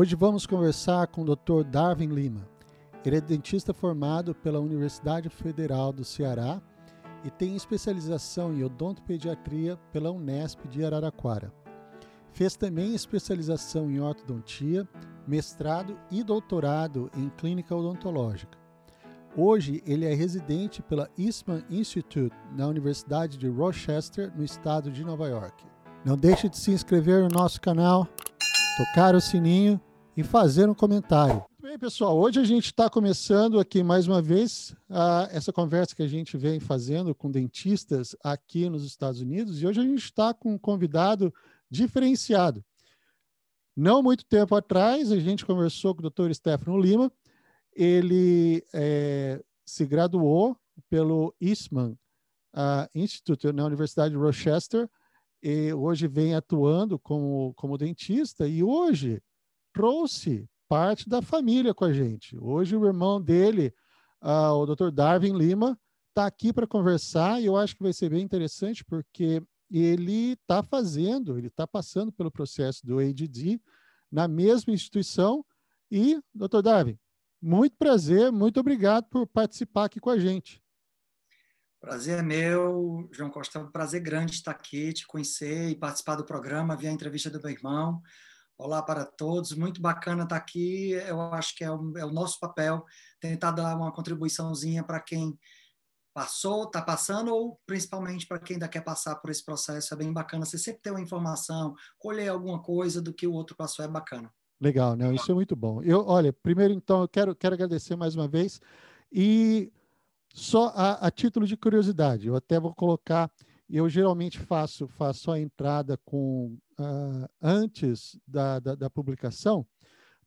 Hoje vamos conversar com o Dr. Darwin Lima. Ele é dentista formado pela Universidade Federal do Ceará e tem especialização em odontopediatria pela Unesp de Araraquara. Fez também especialização em ortodontia, mestrado e doutorado em clínica odontológica. Hoje ele é residente pela Eastman Institute na Universidade de Rochester, no estado de Nova York. Não deixe de se inscrever no nosso canal, tocar o sininho e fazer um comentário. Bem, pessoal, hoje a gente está começando aqui mais uma vez a, essa conversa que a gente vem fazendo com dentistas aqui nos Estados Unidos e hoje a gente está com um convidado diferenciado. Não muito tempo atrás, a gente conversou com o Dr. Stefano Lima, ele é, se graduou pelo Eastman uh, Institute na Universidade de Rochester e hoje vem atuando como, como dentista e hoje trouxe parte da família com a gente. Hoje o irmão dele, uh, o Dr. Darwin Lima, está aqui para conversar e eu acho que vai ser bem interessante porque ele está fazendo, ele está passando pelo processo do ADD na mesma instituição e, Dr. Darwin, muito prazer, muito obrigado por participar aqui com a gente. Prazer é meu, João Costa. É um prazer grande estar aqui, te conhecer e participar do programa, ver a entrevista do meu irmão. Olá para todos, muito bacana estar aqui. Eu acho que é o, é o nosso papel tentar dar uma contribuiçãozinha para quem passou, está passando, ou principalmente para quem ainda quer passar por esse processo. É bem bacana você sempre ter uma informação, colher alguma coisa do que o outro passou, é bacana. Legal, né? Isso é muito bom. Eu, olha, primeiro então eu quero, quero agradecer mais uma vez e só a, a título de curiosidade, eu até vou colocar, eu geralmente faço, faço a entrada com uh, antes da, da, da, publicação,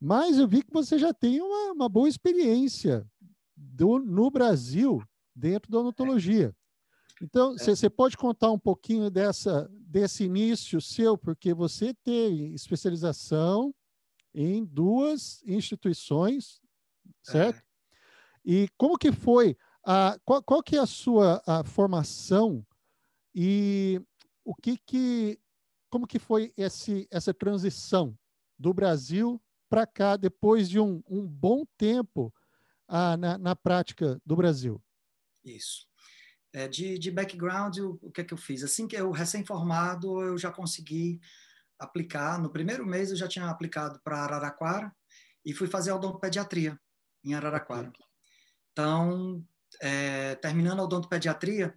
mas eu vi que você já tem uma, uma boa experiência do, no Brasil dentro da odontologia. Então, você é. pode contar um pouquinho dessa, desse início seu, porque você teve especialização em duas instituições, certo? É. E como que foi? A, qual, qual que é a sua a formação e o que que como que foi esse, essa transição do Brasil para cá depois de um, um bom tempo ah, na, na prática do Brasil? Isso. É, de, de background, o, o que é que eu fiz? Assim que eu recém-formado, eu já consegui aplicar. No primeiro mês eu já tinha aplicado para Araraquara e fui fazer odontopediatria em Araraquara. Então, é, terminando a odontopediatria,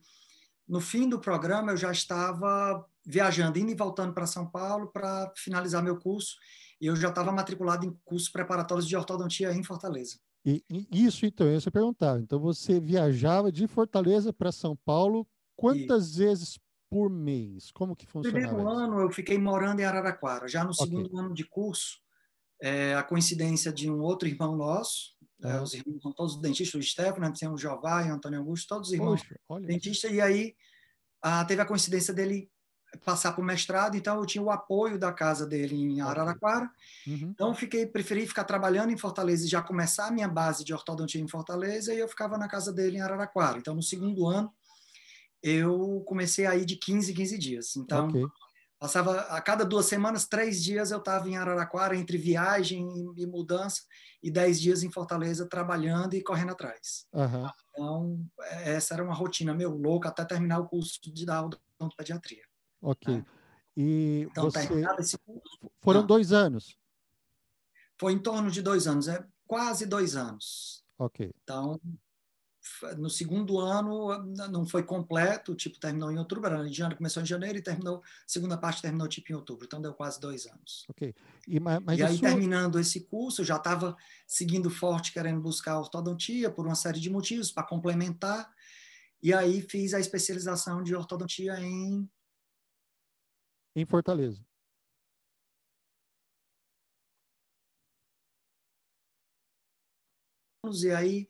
no fim do programa eu já estava viajando, indo e voltando para São Paulo para finalizar meu curso e eu já estava matriculado em cursos preparatórios de ortodontia em Fortaleza. E, e isso, então, eu ia perguntar. Então, você viajava de Fortaleza para São Paulo quantas e... vezes por mês? Como que funcionava? No primeiro isso? ano eu fiquei morando em Araraquara. Já no segundo okay. ano de curso, é, a coincidência de um outro irmão nosso, é, os irmãos são todos dentistas, o Stefano, o Jová e o Antônio Augusto, todos os irmãos Poxa, dentistas, e aí a, teve a coincidência dele passar para o mestrado, então eu tinha o apoio da casa dele em Araraquara. Uhum. Então fiquei preferi ficar trabalhando em Fortaleza e já começar a minha base de ortodontia em Fortaleza e eu ficava na casa dele em Araraquara. Então no segundo ano eu comecei a ir de 15 em 15 dias. Então, okay. Passava a cada duas semanas, três dias eu estava em Araraquara, entre viagem e mudança, e dez dias em Fortaleza, trabalhando e correndo atrás. Uhum. Então, essa era uma rotina meu louca até terminar o curso de da odontopediatria. Ok. Né? E então, você... esse curso... Foram ah. dois anos? Foi em torno de dois anos, é quase dois anos. Ok. Então, no segundo ano não foi completo, tipo, terminou em outubro, era de ano, começou em janeiro e terminou, segunda parte terminou tipo em outubro, então deu quase dois anos. Ok. E, mas, mas e aí, sua... terminando esse curso, eu já estava seguindo forte, querendo buscar ortodontia por uma série de motivos, para complementar, e aí fiz a especialização de ortodontia em... Em Fortaleza. E aí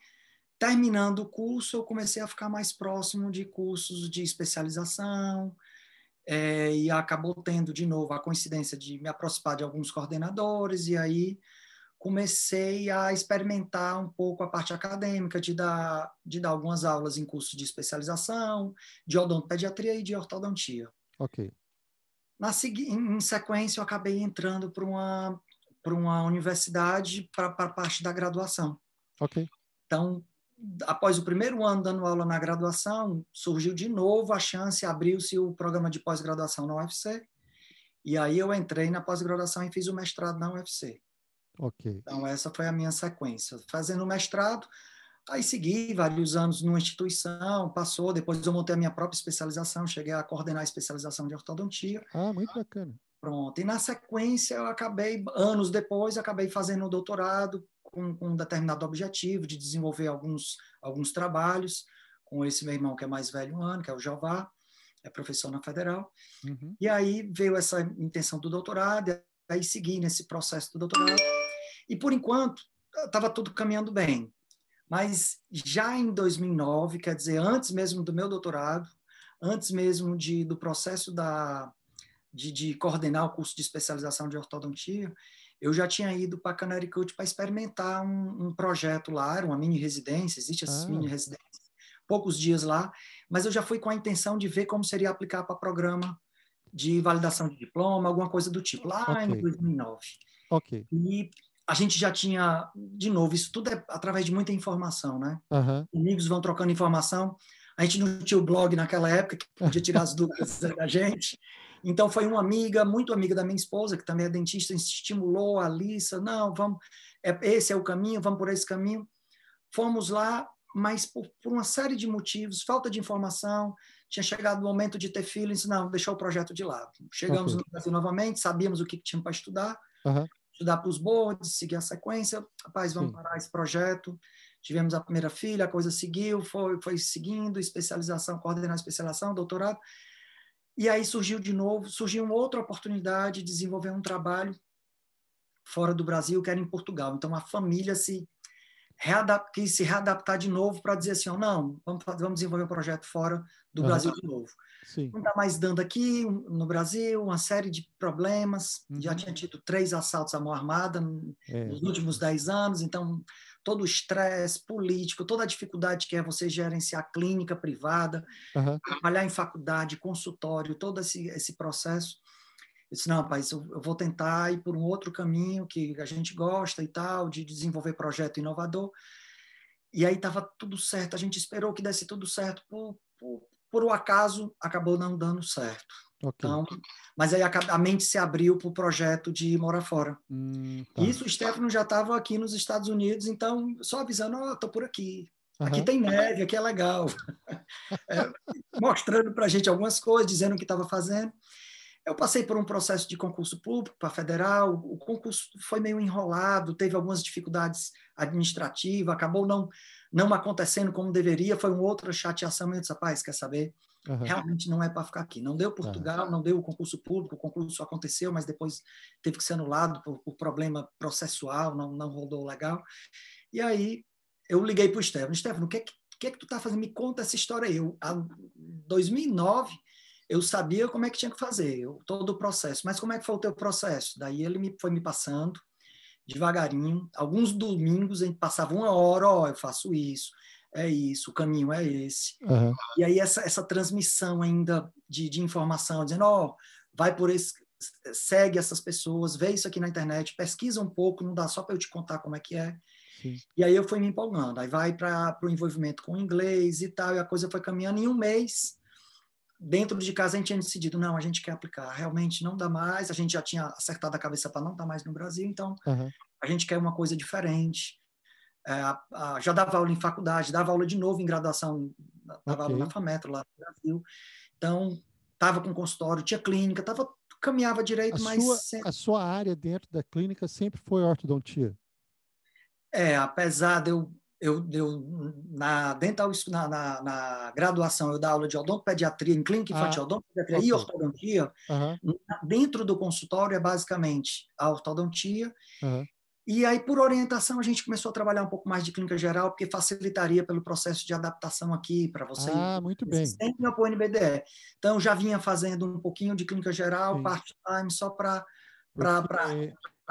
terminando o curso, eu comecei a ficar mais próximo de cursos de especialização, é, e acabou tendo de novo a coincidência de me aproximar de alguns coordenadores, e aí comecei a experimentar um pouco a parte acadêmica, de dar, de dar algumas aulas em cursos de especialização, de odontopediatria e de ortodontia. Ok. Na, em sequência, eu acabei entrando para uma para uma universidade para a parte da graduação. Ok. Então, após o primeiro ano dando aula na graduação, surgiu de novo a chance, abriu-se o programa de pós-graduação na UFC, e aí eu entrei na pós-graduação e fiz o mestrado na UFC. Ok. Então, essa foi a minha sequência. Fazendo o mestrado, aí segui vários anos numa instituição, passou, depois eu montei a minha própria especialização, cheguei a coordenar a especialização de ortodontia. Ah, muito bacana. Pronto. E na sequência, eu acabei, anos depois, acabei fazendo o doutorado com, com um determinado objetivo de desenvolver alguns, alguns trabalhos com esse meu irmão que é mais velho um ano, que é o Jová, é professor na Federal. Uhum. E aí veio essa intenção do doutorado, e aí segui nesse processo do doutorado. E por enquanto, estava tudo caminhando bem. Mas já em 2009, quer dizer, antes mesmo do meu doutorado, antes mesmo de, do processo da, de, de coordenar o curso de especialização de ortodontia, eu já tinha ido para Connecticut para experimentar um, um, projeto lá, era uma mini residência, existe essas ah. mini residências, poucos dias lá, mas eu já fui com a intenção de ver como seria aplicar para programa de validação de diploma, alguma coisa do tipo, lá okay. em 2009. Ok. E a gente já tinha, de novo, isso tudo é através de muita informação, né? Uhum. Amigos vão trocando informação. A gente não tinha o blog naquela época que podia tirar as dúvidas da gente. Então foi uma amiga, muito amiga da minha esposa, que também é dentista, estimulou a Alissa, não, vamos, é, esse é o caminho, vamos por esse caminho. Fomos lá, mas por, por uma série de motivos, falta de informação, tinha chegado o momento de ter feelings, não, deixou o projeto de lado. Chegamos okay. no Brasil novamente, sabíamos o que tinha para estudar, uhum. estudar para os boards, seguir a sequência, rapaz, vamos Sim. parar esse projeto. Tivemos a primeira filha, a coisa seguiu, foi, foi seguindo, especialização, coordenar especialização, doutorado. E aí surgiu de novo, surgiu uma outra oportunidade de desenvolver um trabalho fora do Brasil, que era em Portugal. Então a família se readap quis se readaptar de novo para dizer assim, oh, não, vamos, vamos desenvolver um projeto fora do uhum. Brasil de novo. Sim. Não está mais dando aqui no Brasil uma série de problemas. Uhum. Já tinha tido três assaltos à mão armada é. nos últimos dez anos, então todo o estresse político, toda a dificuldade que é você gerenciar clínica privada, uhum. trabalhar em faculdade, consultório, todo esse, esse processo. Eu disse, não, rapaz, eu, eu, vou tentar ir por um outro caminho que a gente gosta e tal, de desenvolver projeto inovador. E aí estava tudo certo, a gente esperou que desse tudo certo, por, por, por um acaso acabou não dando certo. Okay. Então, mas aí a, a, mente se abriu para o projeto de morar fora. Hum, tá. Isso o Stefano já estava aqui nos Estados Unidos, então só avisando, ó, oh, tô por aqui. Uhum. Aqui tem neve, aqui é legal. é, mostrando para a gente algumas coisas, dizendo o que estava fazendo. Eu passei por um processo de concurso público para federal, o concurso foi meio enrolado, teve algumas dificuldades administrativas, acabou não, não acontecendo como deveria, foi uma outra chateação. Eu disse, rapaz, quer saber? Uhum. Realmente não é para ficar aqui. Não deu Portugal, uhum. não deu o concurso público, o concurso aconteceu, mas depois teve que ser anulado por, por problema processual, não, não rodou legal. E aí eu liguei para o Stefano. Stefano, o que, é que, é que tu está fazendo? Me conta essa história aí. Eu, em 2009, eu sabia como é que tinha que fazer, eu, todo o processo. Mas como é que foi o teu processo? Daí ele me, foi me passando devagarinho. Alguns domingos a gente passava uma hora, ó, eu faço isso, é isso, o caminho é esse. Uhum. E aí essa, essa transmissão ainda de, de informação, dizendo, ó, oh, vai por esse, segue essas pessoas, vê isso aqui na internet, pesquisa um pouco, não dá só para eu te contar como é que é. Sim. E aí eu fui me empolgando, aí vai para o envolvimento com o inglês e tal, e a coisa foi caminhando em um mês. Dentro de casa a gente tinha decidido, não, a gente quer aplicar, realmente não dá mais, a gente já tinha acertado a cabeça para não estar mais no Brasil, então uhum. a gente quer uma coisa diferente é, já dava aula em faculdade, dava aula de novo em graduação, dava okay. aula na FAMETRO lá no Brasil. Então, estava com consultório, tinha clínica, tava, caminhava direito, a mas... Sua, sempre... A sua área dentro da clínica sempre foi ortodontia? É, apesar de eu, eu, eu na, dental, na, na, na, graduação, eu dar aula de odontopediatria, em clínica infantil, ah, odontopediatria okay. e ortodontia, uhum. dentro do consultório é basicamente a ortodontia uhum. E aí, por orientação, a gente começou a trabalhar um pouco mais de clínica geral, porque facilitaria pelo processo de adaptação aqui para você. Ah, muito bem. Sempre para o NBDE. Então, já vinha fazendo um pouquinho de clínica geral, part-time, só para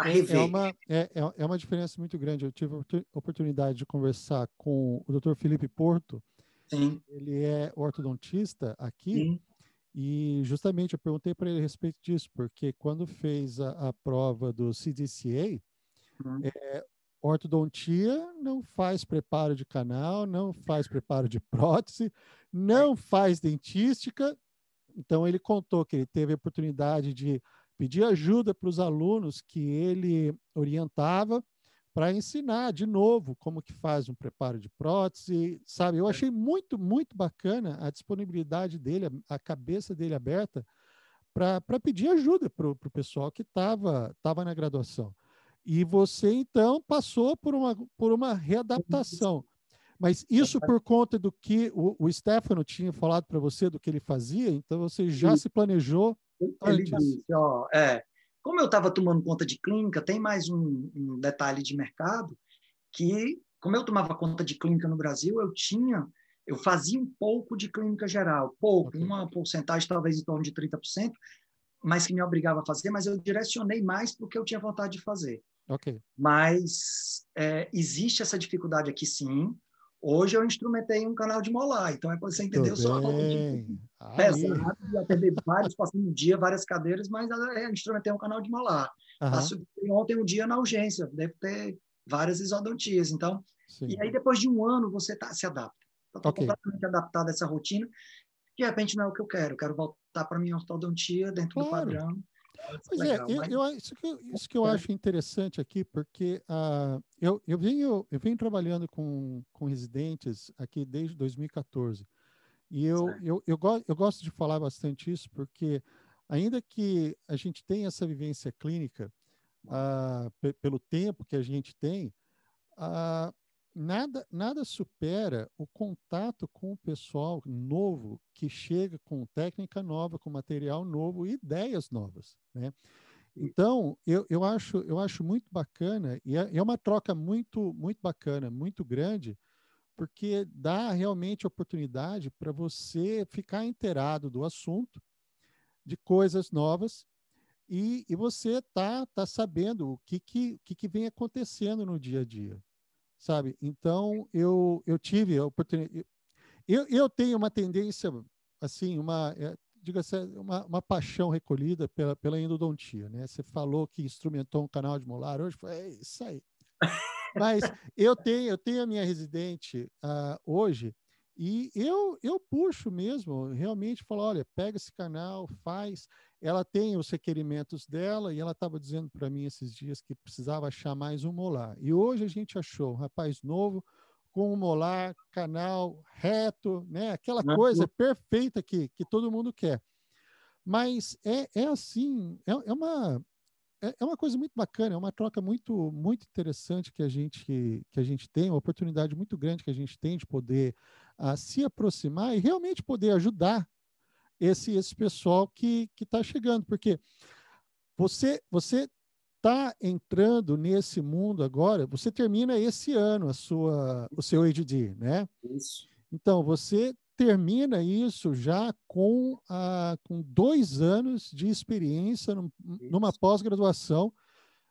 rever. É uma, é, é, é uma diferença muito grande. Eu tive a oportunidade de conversar com o Dr. Felipe Porto. Sim. Ele é ortodontista aqui. Sim. E justamente eu perguntei para ele a respeito disso, porque quando fez a, a prova do CDCA, uhum. é, ortodontia não faz preparo de canal, não faz preparo de prótese, não faz dentística. Então ele contou que ele teve a oportunidade de pedir ajuda para os alunos que ele orientava para ensinar de novo como que faz um preparo de prótese, sabe? Eu achei muito, muito bacana a disponibilidade dele, a, a cabeça dele aberta para pedir ajuda para o pessoal que estava tava na graduação. E você, então, passou por uma, por uma readaptação. Mas isso por conta do que o, o Stefano tinha falado para você, do que ele fazia, então você já Sim. se planejou ele disse, ó, é, como eu estava tomando conta de clínica, tem mais um, um, detalhe de mercado que, como eu tomava conta de clínica no Brasil, eu tinha, eu fazia um pouco de clínica geral, pouco, uma porcentagem talvez em torno de 30%, mas que me obrigava a fazer, mas eu direcionei mais porque eu tinha vontade de fazer. Ok. Mas é, existe essa dificuldade aqui, sim. Hoje eu instrumentei um canal de molar, então é para você entender, eu sou tipo, pesado, de atender vários, passando um dia, várias cadeiras, mas é, instrumentei um canal de molar. Uhum. Passo ontem um dia na urgência, deve ter várias isodontias, então, Sim. e aí depois de um ano você tá, se adapta. Está okay. completamente adaptado a essa rotina, de repente não é o que eu quero, eu quero voltar para minha ortodontia dentro claro. do padrão, Pois é, Legal, é, mas... eu, isso, que, isso que eu acho interessante aqui, porque uh, eu, eu, venho, eu venho trabalhando com, com residentes aqui desde 2014. E eu, eu, eu, eu, eu gosto de falar bastante isso, porque ainda que a gente tenha essa vivência clínica, uh, pelo tempo que a gente tem, uh, nada, nada supera o contato com o pessoal novo que chega com técnica nova, com material novo ideias novas, né? Então, eu, eu, acho, eu acho muito bacana, e é, é uma troca muito, muito bacana, muito grande, porque dá realmente oportunidade para você ficar inteirado do assunto, de coisas novas, e, e você tá, tá sabendo o que, que, que, que vem acontecendo no dia a dia sabe? Então, eu, eu tive a oportunidade. Eu, eu tenho uma tendência, assim, uma, é, diga assim, uma, uma paixão recolhida pela, pela endodontia, né? Você falou que instrumentou um canal de molar hoje, foi é isso aí. Mas eu tenho, eu tenho a minha residente uh, hoje e eu, eu puxo mesmo, realmente falo, olha, pega esse canal, faz. Ela tem os requerimentos dela e ela estava dizendo para mim esses dias que precisava achar mais um molar. E hoje a gente achou um rapaz novo com um molar, canal reto, né? Aquela coisa perfeita que, que todo mundo quer. Mas é, é assim, é, é uma é, é uma coisa muito bacana, é uma troca muito muito interessante que a gente que a gente tem, uma oportunidade muito grande que a gente tem de poder uh, se aproximar e realmente poder ajudar esse esse pessoal que que está chegando, porque você você está entrando nesse mundo agora, você termina esse ano a sua o seu ADD, né? Isso. Então você termina isso já com, ah, com dois anos de experiência num, numa pós-graduação.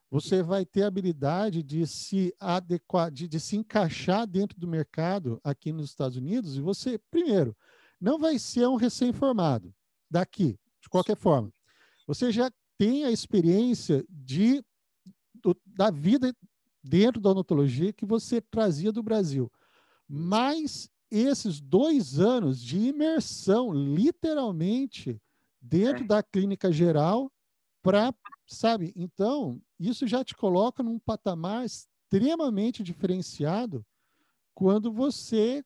Você vai ter a habilidade de se adequar, de, de se encaixar dentro do mercado aqui nos Estados Unidos. E você, primeiro, não vai ser um recém-formado daqui, de qualquer forma. Você já tem a experiência de, do, da vida dentro da odontologia que você trazia do Brasil. Mas esses dois anos de imersão, literalmente, dentro é. da clínica geral, para, sabe? Então, isso já te coloca num patamar extremamente diferenciado quando você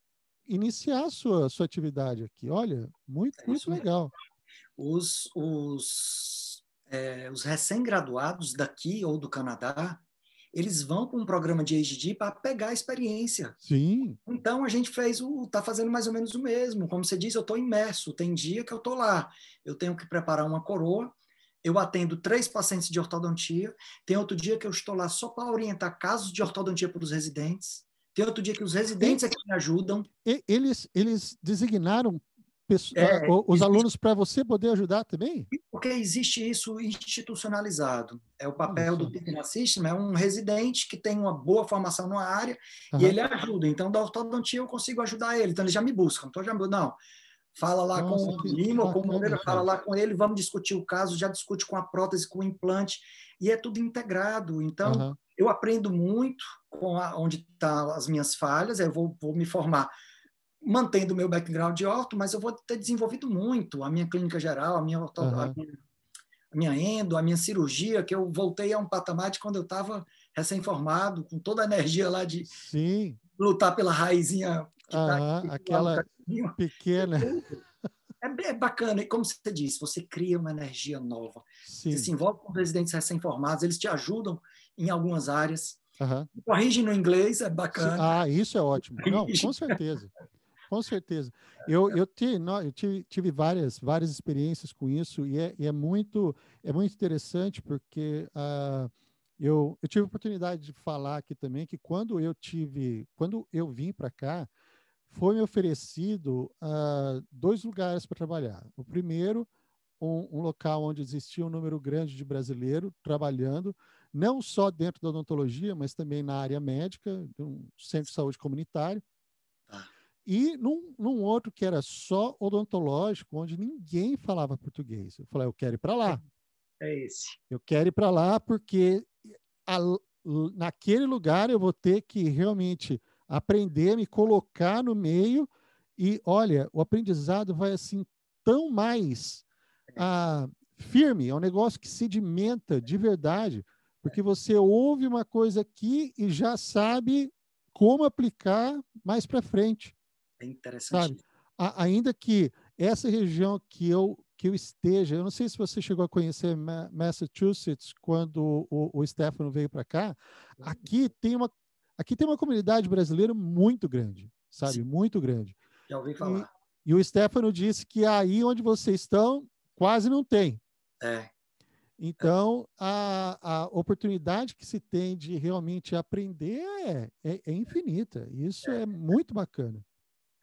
iniciar a sua, sua atividade aqui. Olha, muito, é muito legal. Os, os, é, os recém-graduados daqui ou do Canadá, eles vão para um programa de AGD para pegar a experiência. Sim. Então a gente fez o tá fazendo mais ou menos o mesmo. Como você disse, eu estou imerso. Tem dia que eu estou lá, eu tenho que preparar uma coroa. Eu atendo três pacientes de ortodontia. Tem outro dia que eu estou lá só para orientar casos de ortodontia para os residentes. Tem outro dia que os residentes que me ajudam. Eles, eles designaram é, os existe... alunos para você poder ajudar também? Porque existe isso institucionalizado. É o papel do Teaching Assistant, é um residente que tem uma boa formação numa área uhum. e ele ajuda. Então, da ortodontia eu consigo ajudar ele. Então, eles já me buscam. Então, já me não, fala lá Nossa, com o Lima ou com o Moreira, fala lá com ele, vamos discutir o caso, já discute com a prótese, com o implante, e é tudo integrado. Então, uhum. Eu aprendo muito com a, onde estão tá as minhas falhas, eu vou, vou me formar mantendo o meu background de orto, mas eu vou ter desenvolvido muito a minha clínica geral, a minha, uhum. a minha, a minha endo, a minha cirurgia, que eu voltei a um patamar de quando eu estava recém-formado, com toda a energia lá de Sim. lutar pela raizinha que tá aqui, aquela pequena. É, é, bacana, e como você disse, você cria uma energia nova. Sim. Você se envolve com residentes recém-formados, eles te ajudam em algumas áreas. Uhum. Corrigem no inglês, é bacana. Ah, isso é ótimo. Não, com certeza. Com certeza. Eu, eu, tive, eu tive, tive, várias, várias experiências com isso e é, e é, muito, é muito interessante porque uh, eu, eu tive a oportunidade de falar aqui também que quando eu tive, quando eu vim para cá, foi me oferecido uh, dois lugares para trabalhar. O primeiro, um, um, local onde existia um número grande de brasileiros trabalhando, não só dentro da odontologia, mas também na área médica, um centro de saúde comunitário. Ah. E num, num, outro que era só odontológico, onde ninguém falava português. Eu falei, eu quero ir para lá. É esse. Eu quero ir para lá porque a, naquele lugar eu vou ter que realmente aprender, me colocar no meio e olha, o aprendizado vai assim tão mais ah, firme, é um negócio que sedimenta de verdade, porque você ouve uma coisa aqui e já sabe como aplicar mais para frente. É interessante. A, ainda que essa região que eu que eu esteja, eu não sei se você chegou a conhecer Massachusetts quando o, o Stefano veio para cá, aqui tem uma aqui tem uma comunidade brasileira muito grande, sabe? Sim. Muito grande. Já ouvi falar. E, e, o Stefano disse que aí onde vocês estão, quase não tem. É. Então, a, a oportunidade que se tem de realmente aprender é, é, é infinita. Isso é. é. muito bacana.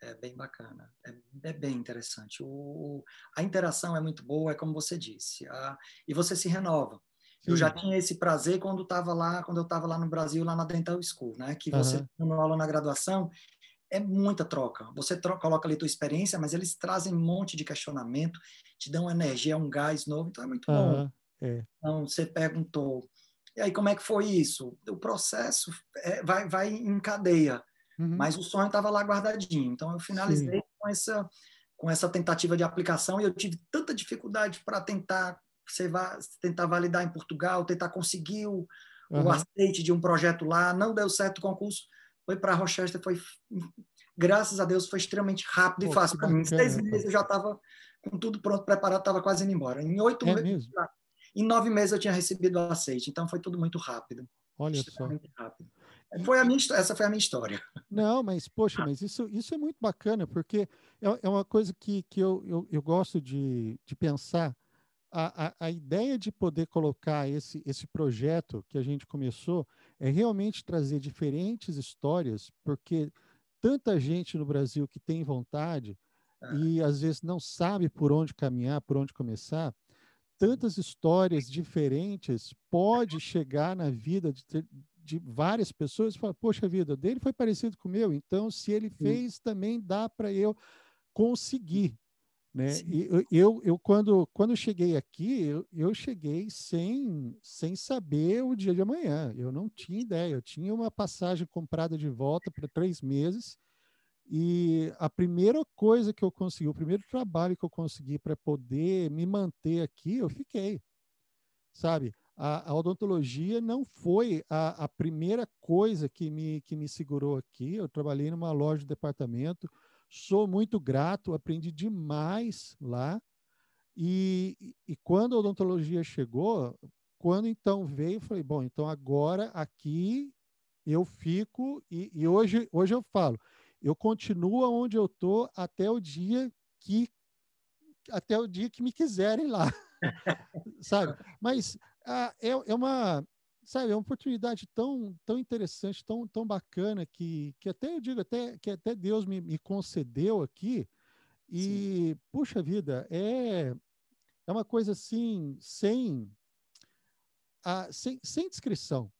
É bem bacana, é, é bem interessante. O, a interação é muito boa, é como você disse, a, e você se renova. Eu já tinha esse prazer quando estava lá, quando eu estava lá no Brasil, lá na Dental School, né? Que você uhum. no aula na graduação é muita troca. Você troca, coloca ali tua experiência, mas eles trazem um monte de questionamento, te dão energia, um gás novo, então é muito uhum. bom. É. Então você perguntou, e aí como é que foi isso? O processo é, vai, vai em cadeia, uhum. mas o sonho estava lá guardadinho. Então eu finalizei Sim. com essa com essa tentativa de aplicação e eu tive tanta dificuldade para tentar você vai tentar validar em Portugal, tentar conseguir o, uhum. o aceite de um projeto lá, não deu certo o concurso, foi para Rochester, foi graças a Deus foi extremamente rápido Pô, e fácil para mim. Em seis meses eu já estava com tudo pronto, preparado, estava quase indo embora. Em oito é meses? Em nove meses eu tinha recebido o aceite, então foi tudo muito rápido. Olha só. Rápido. Foi a minha, essa foi a minha história. Não, mas, poxa, mas isso, isso é muito bacana, porque é, é uma coisa que, que eu, eu, eu gosto de, de pensar a, a, a, ideia de poder colocar esse, esse projeto que a gente começou é realmente trazer diferentes histórias, porque tanta gente no Brasil que tem vontade é. e às vezes não sabe por onde caminhar, por onde começar, tantas histórias diferentes pode chegar na vida de, de várias pessoas e falar, poxa vida, dele foi parecido com o meu, então se ele fez, também dá para eu conseguir. Né? E eu, eu, eu, quando, quando cheguei aqui, eu, eu cheguei sem, sem saber o dia de amanhã. Eu não tinha ideia. Eu tinha uma passagem comprada de volta para três meses. E a primeira coisa que eu consegui, o primeiro trabalho que eu consegui para poder me manter aqui, eu fiquei. Sabe? A, a odontologia não foi a, a primeira coisa que me, que me segurou aqui. Eu trabalhei numa loja de departamento Sou muito grato, aprendi demais lá. E, e quando a odontologia chegou, quando então veio, eu falei, bom, então agora aqui eu fico e, e hoje, hoje eu falo, eu continuo onde eu tô até o dia que até o dia que me quiserem lá, sabe? Mas ah, é, é uma sabe, é uma oportunidade tão, tão interessante, tão, tão bacana que, que até eu digo até que até Deus me, me concedeu aqui. E Sim. puxa vida, é é uma coisa assim sem a, sem, sem descrição.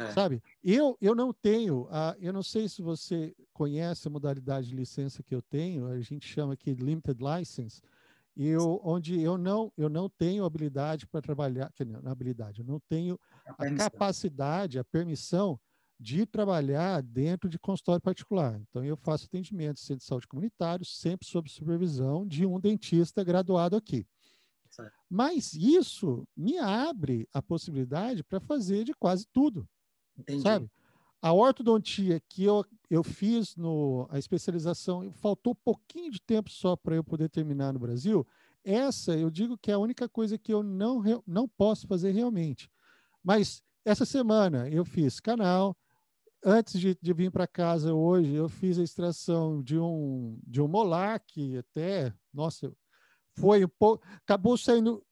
É. Sabe? Eu, eu não tenho, uh, eu não sei se você conhece a modalidade de licença que eu tenho, a gente chama aqui de limited license, eu, onde eu não, eu não tenho habilidade para trabalhar, não, habilidade, eu não tenho a, a capacidade, a permissão de trabalhar dentro de consultório particular. Então, eu faço atendimento em centro de saúde comunitário, sempre sob supervisão de um dentista graduado aqui. Certo. Mas isso me abre a possibilidade para fazer de quase tudo. Entendi. Sabe? A ortodontia que eu, eu fiz no, a especialização, faltou pouquinho de tempo só para eu poder terminar no Brasil. Essa eu digo que é a única coisa que eu não, não posso fazer realmente. Mas essa semana eu fiz canal, antes de, de vir para casa hoje, eu fiz a extração de um, de um molar que até, nossa, foi um pouco, acabou saindo,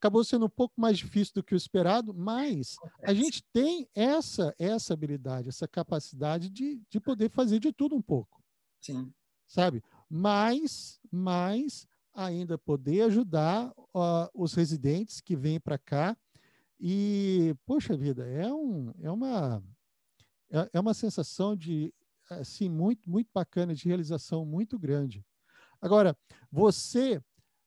acabou sendo um pouco mais difícil do que o esperado, mas a gente tem essa essa habilidade, essa capacidade de, de poder fazer de tudo um pouco. Sim. Sabe? Mas, mas ainda poder ajudar uh, os residentes que vêm para cá e, poxa vida, é, um, é uma é, é uma sensação de, assim, muito, muito bacana, de realização muito grande. Agora, você,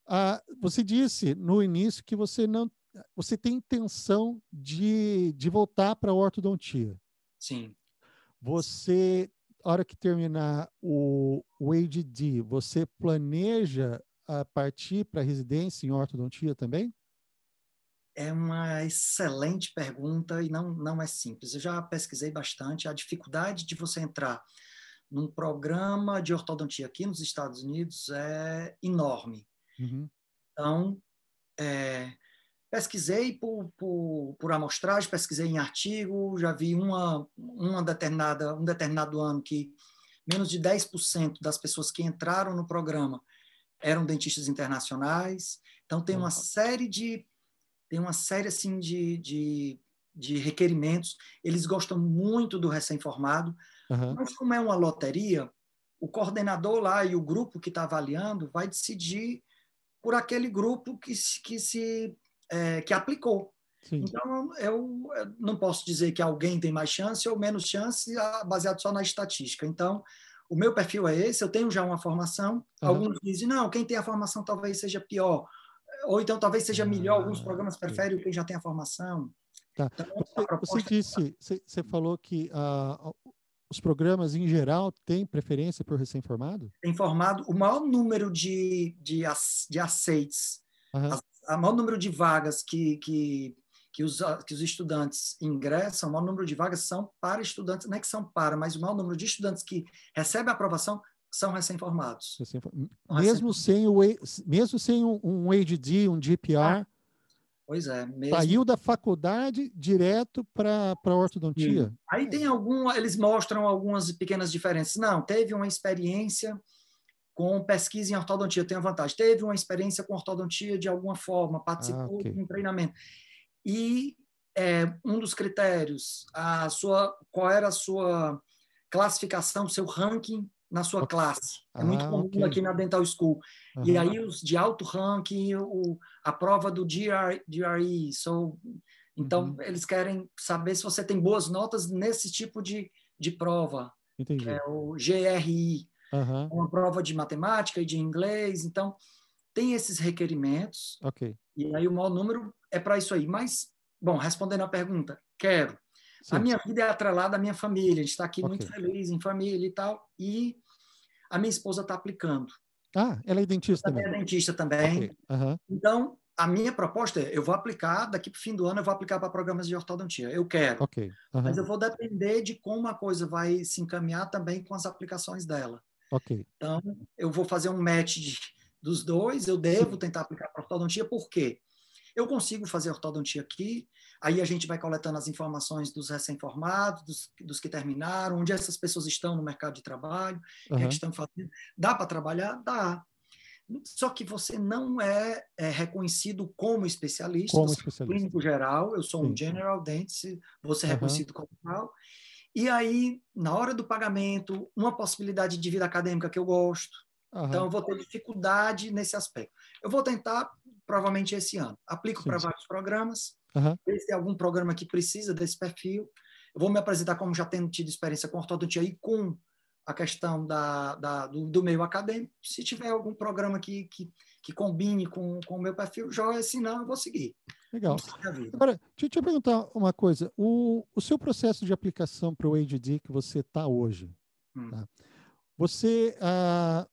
ah, você disse no início que você não, você tem intenção de, de voltar para a ortodontia. Sim. Você, a hora que terminar o, o ADD, você planeja a partir para residência em ortodontia também? É uma excelente pergunta e não, não é simples. Eu já pesquisei bastante. A dificuldade de você entrar num programa de ortodontia aqui nos Estados Unidos é enorme. Uhum. Então, é, pesquisei por, por, por, amostragem, pesquisei em artigo, já vi uma, uma determinada, um determinado ano que menos de 10% das pessoas que entraram no programa eram dentistas internacionais. Então, tem uma série de tem uma série assim de, de, de requerimentos. Eles gostam muito do recém-formado, uhum. mas como é uma loteria, o coordenador lá e o grupo que está avaliando vai decidir por aquele grupo que, que se é, que aplicou. Sim. Então eu, não posso dizer que alguém tem mais chance ou menos chance baseado só na estatística. Então o meu perfil é esse. Eu tenho já uma formação. Uhum. Alguns dizem não, quem tem a formação talvez seja pior ou então talvez seja melhor, alguns ah, programas preferem quem já tem a formação. Tá. Então, você, você, disse, você, você falou que uh, os programas em geral têm preferência por recém-formado? Tem formado o maior número de, de, de aceites, uhum. a, maior número de vagas que, que, que, os, que os estudantes ingressam, o maior número de vagas são para estudantes, não é que são para, mas o maior número de estudantes que recebem a aprovação são recém-formados. Recém mesmo, recém sem o, mesmo sem um, um ADD, um GPR, ah, pois é, mesmo... saiu da faculdade direto para a ortodontia. Sim. Aí tem algum, eles mostram algumas pequenas diferenças. Não, teve uma experiência com pesquisa em ortodontia, tem a vantagem. Teve uma experiência com ortodontia de alguma forma, participou ah, okay. de um treinamento. E é, um dos critérios, a sua, qual era a sua classificação, seu ranking na sua classe. É ah, muito comum okay. aqui na Dental School. Uhum. E aí os de alto ranking, o, a prova do GR, GRE. So, então, uhum. eles querem saber se você tem boas notas nesse tipo de, de prova. Entendi. é o GRI. Uhum. Uma prova de matemática e de inglês. Então, tem esses requerimentos. Ok. E aí o maior número é para isso aí. Mas, bom, respondendo a pergunta, quero. Sim. A minha vida é atrelada à minha família. A gente está aqui okay. muito feliz em família e tal. E a minha esposa está aplicando. Ah, ela é dentista também. Ela é dentista também. Okay. Uhum. Então, a minha proposta é, eu vou aplicar, daqui para o fim do ano, eu vou aplicar para programas de ortodontia. Eu quero. Okay. Uhum. Mas eu vou depender de como a coisa vai se encaminhar também com as aplicações dela. Ok. Então, eu vou fazer um match de, dos dois, eu devo Sim. tentar aplicar para ortodontia, por quê? Eu consigo fazer ortodontia aqui, aí a gente vai coletando as informações dos recém-formados, dos, dos, que terminaram, onde essas pessoas estão no mercado de trabalho, o uhum. que, estão fazendo. Dá para trabalhar? Dá. Só que você não é, é reconhecido como especialista, como especialista. é clínico geral, eu sou Sim. um general dentist, você é uhum. reconhecido como tal. E aí, na hora do pagamento, uma possibilidade de vida acadêmica que eu gosto. Uhum. Então, eu vou ter dificuldade nesse aspecto. Eu vou tentar provavelmente esse ano. Aplico para vários programas, uhum. ver se tem algum programa que precisa desse perfil. Eu vou me apresentar como já tendo tido experiência com ortodontia e com a questão da, da do, do, meio acadêmico. Se tiver algum programa que, que, que combine com, com o meu perfil, joia, se não, eu vou seguir. Legal. Agora, deixa eu perguntar uma coisa. O, o seu processo de aplicação para o ADD que você está hoje, hum. tá? você, ah,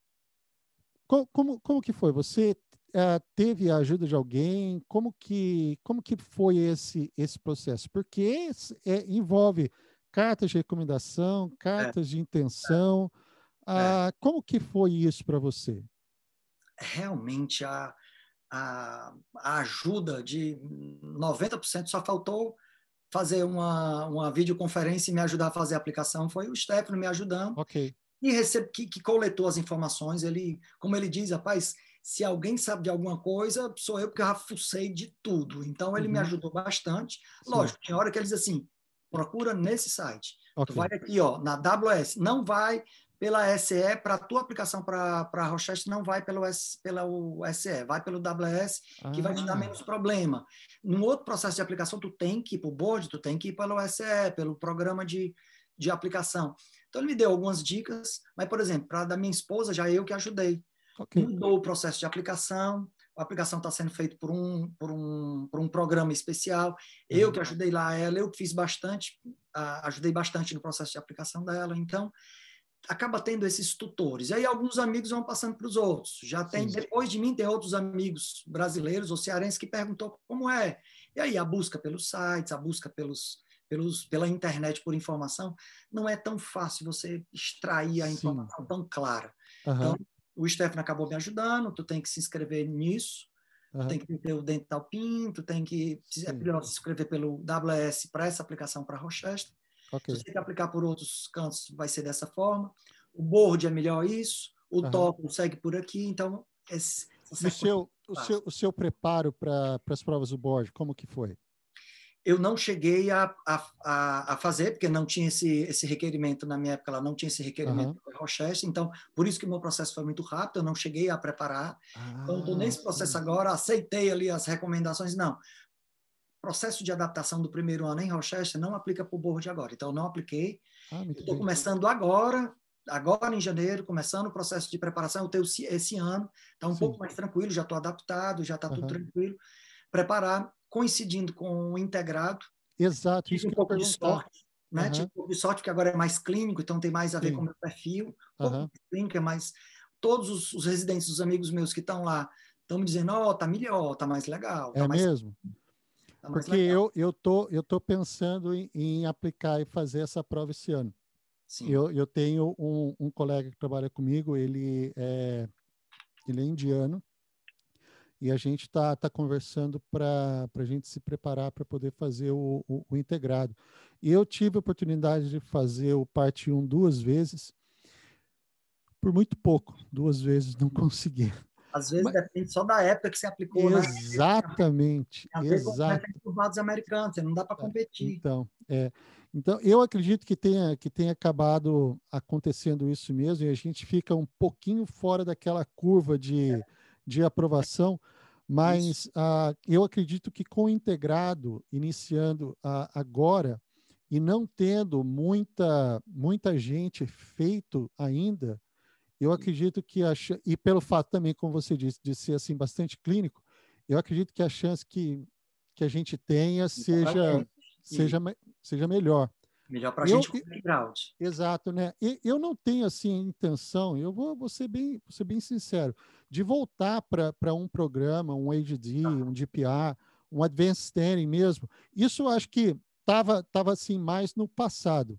como, como que foi? Você ah, teve a ajuda de alguém? Como que, como que foi esse, esse processo? Porque é, envolve cartas de recomendação, é. cartas é. de intenção. Ah, como que foi isso para você? Realmente, a, a, a ajuda de 90% só faltou fazer uma, uma videoconferência e me ajudar a fazer a aplicação. Foi o Stefano me ajudando. Ok. E recebe, que, que coletou as informações. Ele, como ele diz, rapaz, se alguém sabe de alguma coisa, sou eu, eu já fucei de tudo. Então, ele uhum. me ajudou bastante. Sim. Lógico, tinha hora que ele diz assim, procura nesse site. Okay. Tu vai aqui, ó, na AWS. Não vai pela SE, para a tua aplicação para a Rochester, não vai pelo, S, pela SE, vai pelo AWS, que ah. vai te dar ah. menos problema. Num outro processo de aplicação, tu tem que ir para o board, tu tem que ir pelo SE, pelo programa de, de aplicação. Então, ele me deu algumas dicas, mas, por exemplo, para da minha esposa, já eu que ajudei. Okay. Mudou o processo de aplicação, a aplicação está sendo feita por um, por, um, por um programa especial. Eu uhum. que ajudei lá ela, eu que fiz bastante, ajudei bastante no processo de aplicação dela. Então, acaba tendo esses tutores. E aí alguns amigos vão passando para os outros. Já tem, Sim. depois de mim, tem outros amigos brasileiros ou cearenses que perguntou como é. E aí a busca pelos sites, a busca pelos, pelos, pela internet por informação, não é tão fácil você extrair a informação Sim. tão clara. Uhum. Então, o Stefano acabou me ajudando, tu tem que se inscrever nisso, uhum. tu tem que ter o Dental PIN, tu tem que se, é se inscrever pelo WS para essa aplicação para Rochester. Okay. Se você aplicar por outros cantos, vai ser dessa forma. O board é melhor isso, o uhum. TOEFL segue por aqui, então... Esse, o, seu, o, seu, o seu preparo para as provas do board, como que foi? Eu não cheguei a, a, a, fazer, porque não tinha esse, esse requerimento na minha época, ela não tinha esse requerimento uhum. para Rochester, então por isso que o meu processo foi muito rápido, eu não cheguei a preparar. Ah, então, estou nesse processo agora, aceitei ali as recomendações, não. Processo de adaptação do primeiro ano em Rochester não aplica para o board agora, então eu não apliquei. Ah, estou começando agora, agora em janeiro, começando o processo de preparação, eu tenho esse ano, está um Sim. pouco mais tranquilo, já estou adaptado, já está uhum. tudo tranquilo. Preparar coincidindo com o integrado. Exato, tive isso um pouco de sorte, né? Uhum. Um de sorte, porque agora é mais clínico, então tem mais a ver Sim. com o meu perfil. Um uhum. pouco clínico, é mais. Todos os, os, residentes, os amigos meus que estão lá, estão me dizendo: Ó, oh, tá melhor, tá mais legal. Tá é mais... mesmo? Tá porque eu, eu, tô, eu tô pensando em, em aplicar e fazer essa prova esse ano. Sim. Eu, eu tenho um, um colega que trabalha comigo, ele é, ele é indiano, e a gente está tá conversando para a gente se preparar para poder fazer o, o, o, integrado. E eu tive a oportunidade de fazer o parte 1 duas vezes, por muito pouco, duas vezes não consegui. Às vezes Mas, depende só da época que você aplicou. Exatamente. Né? Exato. Os americanos, não dá para é, competir. Então, é, então, eu acredito que tenha, que tenha acabado acontecendo isso mesmo, e a gente fica um pouquinho fora daquela curva de. É de aprovação, mas uh, eu acredito que com o integrado, iniciando uh, agora, e não tendo muita, muita gente feito ainda, eu acredito que, a, e pelo fato também, como você disse, de ser assim bastante clínico, eu acredito que a chance que, que a gente tenha seja, seja, seja melhor. Melhor para a gente com background. Exato, né? E, eu não tenho assim intenção, eu vou, vou, ser, bem, vou ser bem sincero, de voltar para um programa, um ADD, ah. um DPR, um Advanced Standing mesmo. Isso eu acho que estava tava, assim mais no passado.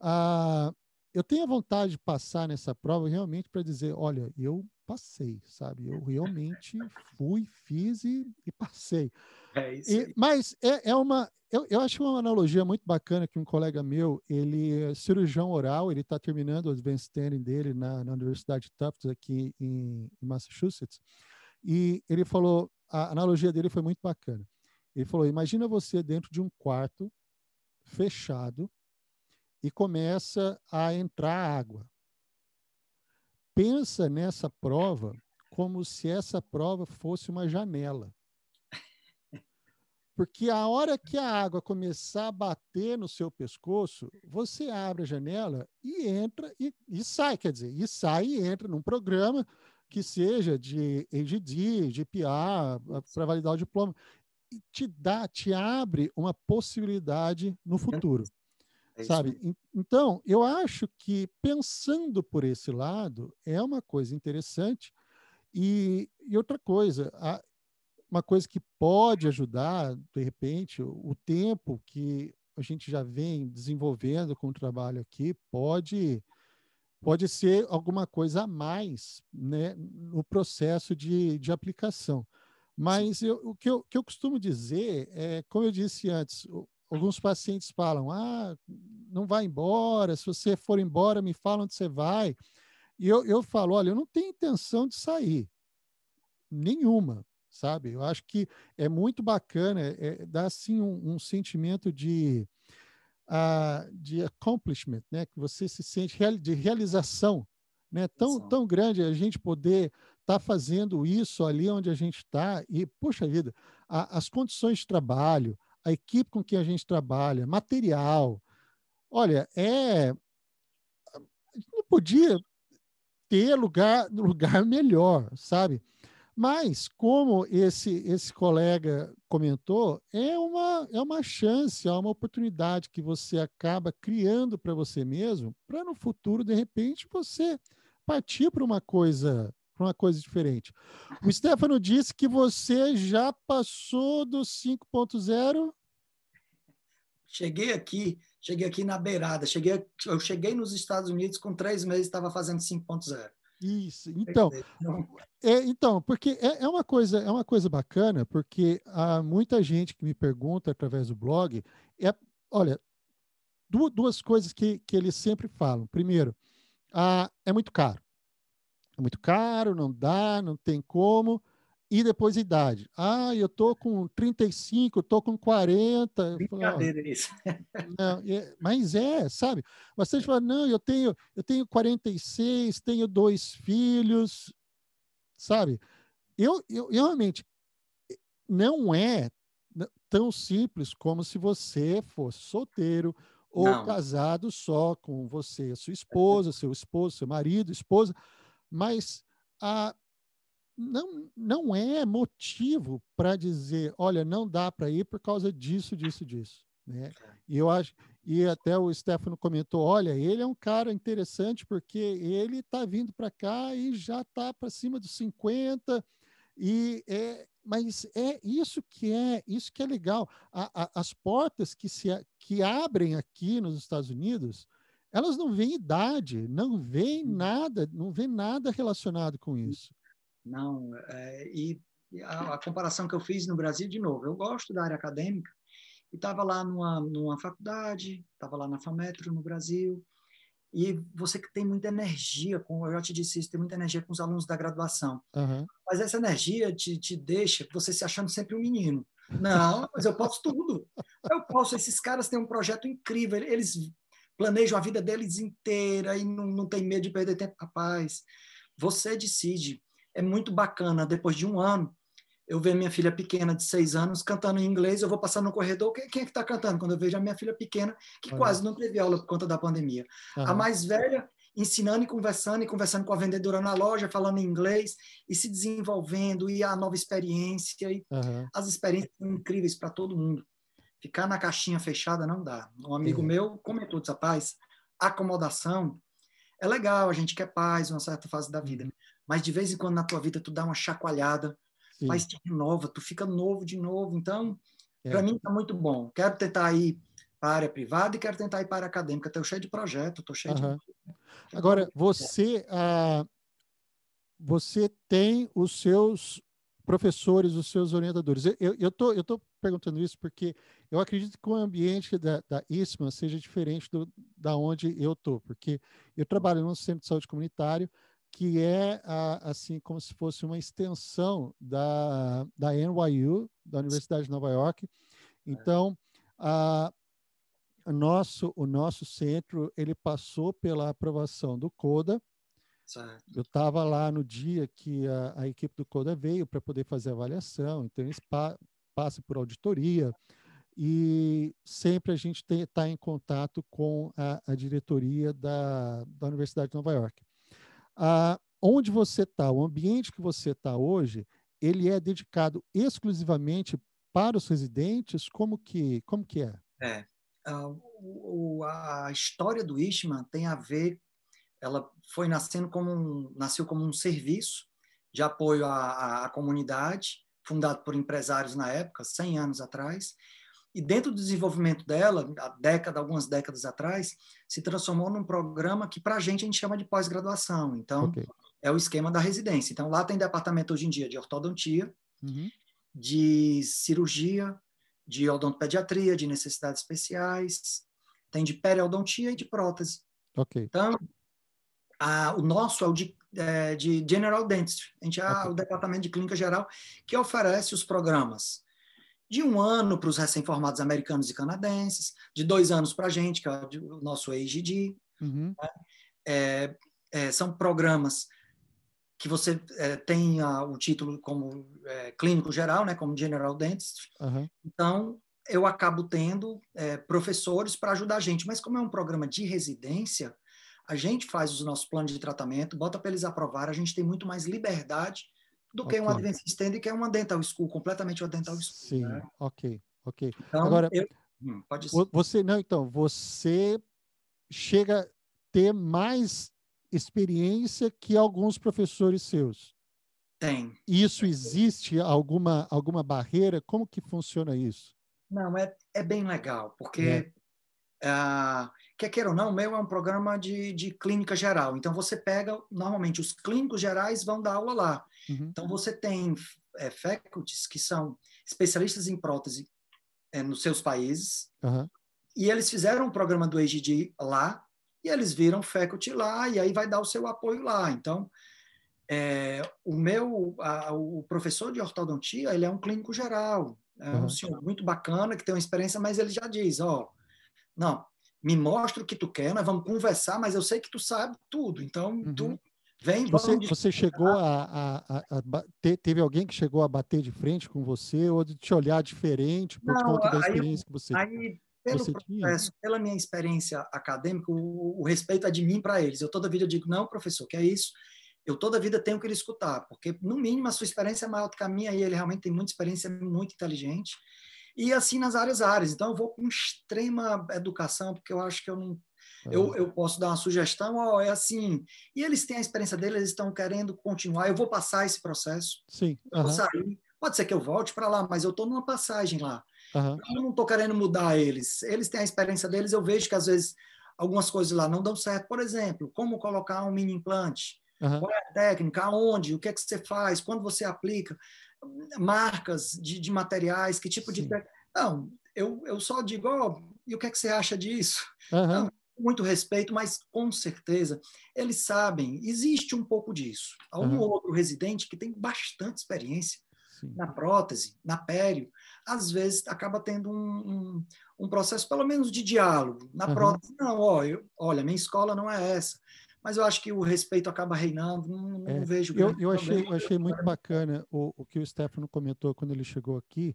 Ah, eu tenho a vontade de passar nessa prova realmente para dizer, olha, eu passei, sabe? Eu realmente fui, fiz e, e passei. É isso e, mas é, é uma, eu, eu, acho uma analogia muito bacana que um colega meu, ele é cirurgião oral, ele está terminando o advanced standing dele na, na Universidade de Tufts aqui em, em, Massachusetts, e ele falou, a analogia dele foi muito bacana. Ele falou, imagina você dentro de um quarto fechado e começa a entrar água. Pensa nessa prova como se essa prova fosse uma janela Porque a hora que a água começar a bater no seu pescoço, você abre a janela e entra e, e sai, quer dizer, e sai e entra num programa que seja de AGD, de PR, para validar o diploma, e te dá, te abre uma possibilidade no futuro. É sabe? Então, eu acho que pensando por esse lado é uma coisa interessante. E, e outra coisa, a, uma coisa que pode ajudar, de repente, o, o tempo que a gente já vem desenvolvendo com o trabalho aqui pode pode ser alguma coisa a mais né, no processo de, de aplicação. Mas eu, o, que eu, que eu costumo dizer é, como eu disse antes, alguns pacientes falam: ah, não vai embora, se você for embora, me fala onde você vai. E eu, eu falo: olha, eu não tenho intenção de sair, nenhuma, sabe? Eu acho que é muito bacana, é, é dá assim um, um sentimento de, uh, de accomplishment, né? Que você se sente real, de realização, né? Tão, tão grande a gente poder estar tá fazendo isso ali onde a gente está e, puxa vida, a, as condições de trabalho, a equipe com quem a gente trabalha, material. Olha, é. Não podia ter lugar, lugar melhor, sabe? Mas, como esse, esse colega comentou, é uma, é uma chance, é uma oportunidade que você acaba criando para você mesmo, para no futuro, de repente, você partir para uma coisa para uma coisa diferente. O Stefano disse que você já passou do 5.0. Cheguei aqui, cheguei aqui na beirada. Cheguei, eu cheguei nos Estados Unidos com três meses, estava fazendo 5.0. Isso. Então, é, então, porque é, é, uma coisa, é uma coisa bacana, porque há muita gente que me pergunta através do blog, é, olha, duas coisas que, que eles sempre falam. Primeiro, ah, é muito caro é muito caro, não dá, não tem como. E depois idade. Ah, eu tô com 35, eu tô com 40. Brincadeira falo, isso. Não, é, mas é, sabe? Bastante fala, não, eu tenho, eu tenho 46, tenho dois filhos, sabe? Eu, eu, eu realmente não é tão simples como se você fosse solteiro ou não. casado só com você, sua esposa, seu esposo, seu marido, esposa mas a, não, não é motivo para dizer, olha, não dá para ir por causa disso, disso, disso. Né? É. E eu acho, e até o Stefano comentou, olha, ele é um cara interessante porque ele está vindo para cá e já está para cima dos 50 e é, mas é isso que é isso que é legal. A, a, as portas que se que abrem aqui nos Estados Unidos elas não veem idade, não veem uhum. nada, não vê nada relacionado com isso. Não, é, e a, a, comparação que eu fiz no Brasil, de novo, eu gosto da área acadêmica, e estava lá numa, numa faculdade, estava lá na FAMETRO, no Brasil, e você que tem muita energia, com, eu já te disse isso, tem muita energia com os alunos da graduação, uhum. mas essa energia te, te deixa você se achando sempre um menino. Não, mas eu posso tudo. Eu posso. Esses caras têm um projeto incrível. Eles planejam a vida deles inteira e não, não tem medo de perder tempo. Rapaz, você decide. É muito bacana. Depois de um ano, eu vejo minha filha pequena de seis anos cantando em inglês, eu vou passar no corredor, quem, quem é que está cantando? Quando eu vejo a minha filha pequena, que uhum. quase não teve aula por conta da pandemia. Uhum. A mais velha, ensinando e conversando, e conversando com a vendedora na loja, falando em inglês, e se desenvolvendo, e a nova experiência. E uhum. As experiências são incríveis para todo mundo. Ficar na caixinha fechada não dá. Um amigo é. meu comentou, rapaz, acomodação é legal, a gente quer paz, uma certa fase da vida. Mas de vez em quando na tua vida tu dá uma chacoalhada, Sim. mas te renova, tu fica novo de novo. Então, é. para mim tá muito bom. Quero tentar ir para a área privada e quero tentar ir para a acadêmica. Estou cheio de projeto, estou cheio uhum. de... Agora, você, ah, você tem os seus professores, os seus orientadores. Eu estou eu tô perguntando isso porque eu acredito que o ambiente da, da ISMA seja diferente do, da onde eu estou, porque eu trabalho num centro de saúde comunitário que é assim como se fosse uma extensão da, da NYU, da Universidade de Nova York. Então, a, o nosso, o nosso centro ele passou pela aprovação do CODA, Certo. Eu estava lá no dia que a, a, equipe do Coda veio para poder fazer a avaliação, então eles pa passa por auditoria, e sempre a gente está em contato com a, a diretoria da, da, Universidade de Nova York. Ah, onde você está, o ambiente que você está hoje, ele é dedicado exclusivamente para os residentes? Como que, como que é? É. Uh, a história do Ishman tem a ver, ela foi nascendo como um, nasceu como um serviço de apoio à, à comunidade, fundado por empresários na época, 100 anos atrás, e dentro do desenvolvimento dela, há década, algumas décadas atrás, se transformou num programa que para a gente a gente chama de pós-graduação. Então, okay. é o esquema da residência. Então, lá tem departamento hoje em dia de ortodontia, uhum. de cirurgia, de odontopediatria, de necessidades especiais, tem de periodontia e de prótese. Okay. Então, a, o nosso é o de, é, de General Dentistry. A gente é okay. o departamento de clínica geral que oferece os programas de um ano para os recém-formados americanos e canadenses, de dois anos para a gente, que é o nosso AGD. Uhum. Né? É, é, são programas que você é, tem a, o título como é, clínico geral, né, como General Dentist. Uhum. Então, eu acabo tendo é, professores para ajudar a gente. Mas como é um programa de residência, a gente faz os nossos planos de tratamento, bota para eles aprovar, a gente tem muito mais liberdade do okay. que uma Advanced Standard, que é uma dental school, completamente uma dental school. Sim, né? ok, ok. Então, Agora, eu... hum, pode ser. você não, então, você chega a ter mais experiência que alguns professores seus. Tem. Isso existe alguma alguma barreira? Como que funciona isso? Não, é, é bem legal, porque é. uh, quer queira ou não, o meu é um programa de, de clínica geral. Então você pega, normalmente os clínicos gerais vão dar aula lá. Uhum. Então, você tem é, faculties que são especialistas em prótese é, nos seus países, uhum. e eles fizeram um programa do EGD lá, e eles viram faculty lá, e aí vai dar o seu apoio lá. Então, é, o meu, a, o professor de ortodontia, ele é um clínico geral, é uhum. um senhor muito bacana, que tem uma experiência, mas ele já diz, ó, oh, não, me mostra o que tu quer, nós vamos conversar, mas eu sei que tu sabe tudo, então uhum. tu Vem, você, você chegou a, a, a, a, Teve alguém que chegou a bater de frente com você ou de te olhar diferente por Não, conta da experiência que você Aí, pelo você processo, tinha? pela minha experiência acadêmica, o, o respeito é de mim para eles. Eu toda vida digo, não, professor, que é isso? Eu toda vida tenho que ele escutar, porque, no mínimo, a sua experiência é maior do que a minha e ele realmente tem muita experiência, muito inteligente. E assim nas áreas áreas. Então, eu vou com extrema educação, porque eu acho que eu não eu, eu posso dar uma sugestão, ó, é assim. E eles têm a experiência deles, eles estão querendo continuar. Eu vou passar esse processo. Sim. Uhum. vou sair. Pode ser que eu volte para lá, mas eu estou numa passagem lá. Uhum. Eu não estou querendo mudar eles. Eles têm a experiência deles. Eu vejo que às vezes algumas coisas lá não dão certo. Por exemplo, como colocar um mini implante? Uhum. Qual é a técnica? Aonde? O que é que você faz? Quando você aplica? Marcas de, de materiais? Que tipo Sim. de. Não, eu, eu só digo, oh, e o que é que você acha disso? Uhum. Não, muito respeito, mas com certeza eles sabem, existe um pouco disso. Há um uhum. outro residente que tem bastante experiência Sim. na prótese, na pério, às vezes acaba tendo um, um, um processo, pelo menos, de diálogo. Na uhum. prótese, não, ó, eu, olha, minha escola não é essa. Mas eu acho que o respeito acaba reinando, não, não é, vejo. Eu, eu achei, eu achei muito bacana o, o que o Stefano comentou quando ele chegou aqui,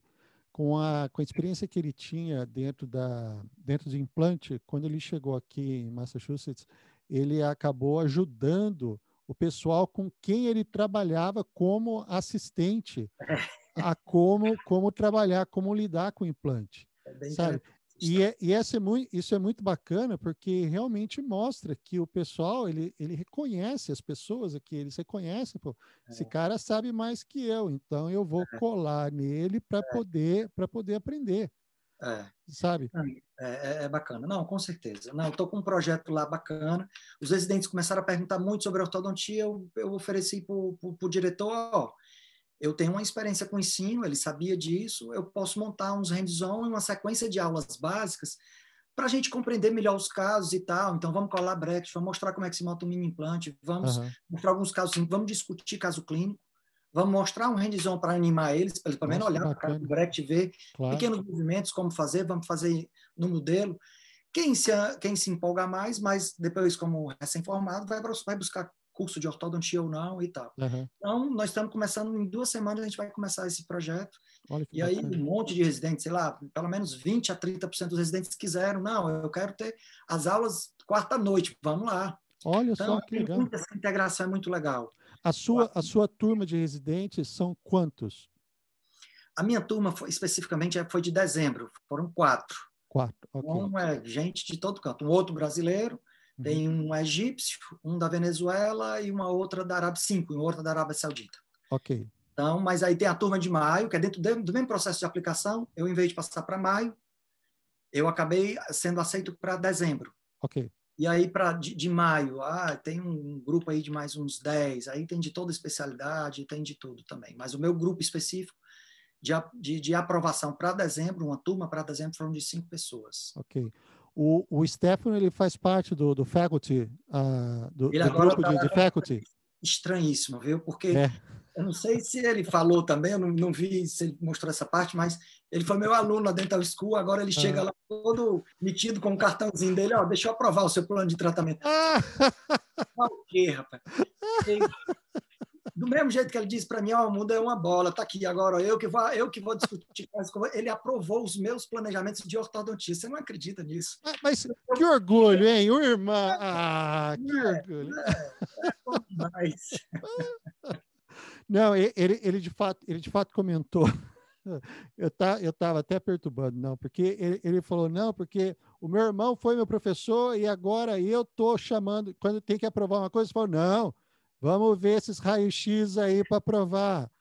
com a, com a experiência que ele tinha dentro, da, dentro de implante, quando ele chegou aqui em Massachusetts, ele acabou ajudando o pessoal com quem ele trabalhava como assistente a como, como trabalhar, como lidar com o implante. É sabe? E, é, e essa é muito, isso é muito bacana porque realmente mostra que o pessoal ele, ele reconhece as pessoas aqui, eles reconhecem, pô, é. esse cara sabe mais que eu, então eu vou é. colar nele para é. poder para poder aprender. É. Sabe? É, é, é, bacana. Não, com certeza. Não, estou com um projeto lá bacana. Os residentes começaram a perguntar muito sobre ortodontia. Eu, eu ofereci para o diretor, ó, eu tenho uma experiência com ensino, ele sabia disso, eu posso montar uns hands-on e uma sequência de aulas básicas para a gente compreender melhor os casos e tal. Então, vamos colar bracket, vamos mostrar como é que se monta um mini implante, vamos uhum. mostrar alguns casos, vamos discutir caso clínico, vamos mostrar um hands-on para animar eles, para eles pelo menos olhar para o bracket, ver claro. pequenos movimentos, como fazer, vamos fazer no modelo. Quem se, quem se empolga mais, mas depois, como recém-formado, vai, vai buscar curso de ortodontia ou não e tal. Uhum. Então, nós estamos começando, em duas semanas a gente vai começar esse projeto E aí um monte de residentes, sei lá, pelo menos 20 a 30% dos residentes quiseram, não, eu quero ter as aulas quarta-noite, vamos lá. Olha então, só que legal. Essa integração é muito legal. A sua, a sua turma de residentes são quantos? A minha turma, foi, especificamente, foi de dezembro. Foram quatro. Quatro, okay. Um é gente de todo canto. Um outro brasileiro. Tem um egípcio, um da Venezuela e uma outra da Arábia, cinco, e outra da Arábia Saudita. Ok. Então, mas aí tem a turma de maio, que é dentro do mesmo processo de aplicação. Eu, em vez de passar para maio, eu acabei sendo aceito para dezembro. Ok. E aí, para de, de, maio, ah, tem um grupo aí de mais uns 10, aí tem de toda especialidade, tem de tudo também. Mas o meu grupo específico de, de, de aprovação para dezembro, uma turma para dezembro, foram de cinco pessoas. Ok. O, o Stefano, ele faz parte do, do faculty, uh, do, do grupo de, de faculty? Estranhíssimo, viu? Porque é. eu não sei se ele falou também, eu não, não vi se ele mostrou essa parte, mas ele foi meu aluno na Dental School, agora ele chega ah. lá todo metido com o cartãozinho dele, ó, deixa eu aprovar o seu plano de tratamento. Ah. O quê, rapaz? do mesmo jeito que ele disse para mim, ó, oh, o mundo é uma bola, tá aqui agora, eu que vou, eu que vou discutir ele aprovou os meus planejamentos de ortodontia. Você não acredita nisso? Ah, mas que orgulho, hein, o irmã. Ah, que é, orgulho. É, é bom demais. Não, ele, ele de fato, ele de fato comentou eu tá, eu estava até perturbando, não, porque ele, ele, falou, não, porque o meu irmão foi meu professor e agora eu estou chamando, quando tem que aprovar uma coisa, ele falou, não, vamos ver esses raios-x aí para aprovar.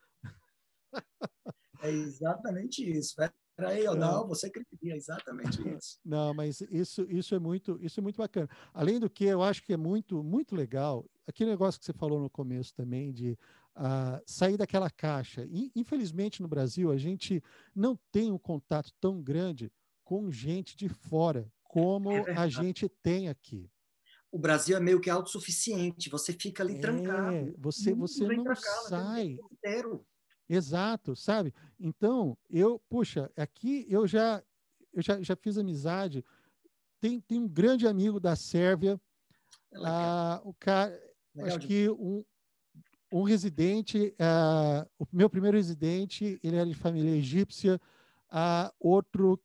É exatamente isso. Peraí, eu, não, você queria exatamente isso. Não, mas isso, isso é muito, isso é muito bacana. Além do que, eu acho que é muito, muito legal. Aquele negócio que você falou no começo também de uh, sair daquela caixa. E, infelizmente, no Brasil, a gente não tem um contato tão grande com gente de fora como é a gente tem aqui. O Brasil é meio que autossuficiente, você fica ali é, trancado. Você, você não trancado, sai. Exato, sabe? Então, eu, puxa, aqui eu já, eu já, já fiz amizade. Tem, tem um grande amigo da Sérvia. É ah, o cara, legal acho que um, um residente, uh, o meu primeiro residente, ele era de família egípcia, uh, outro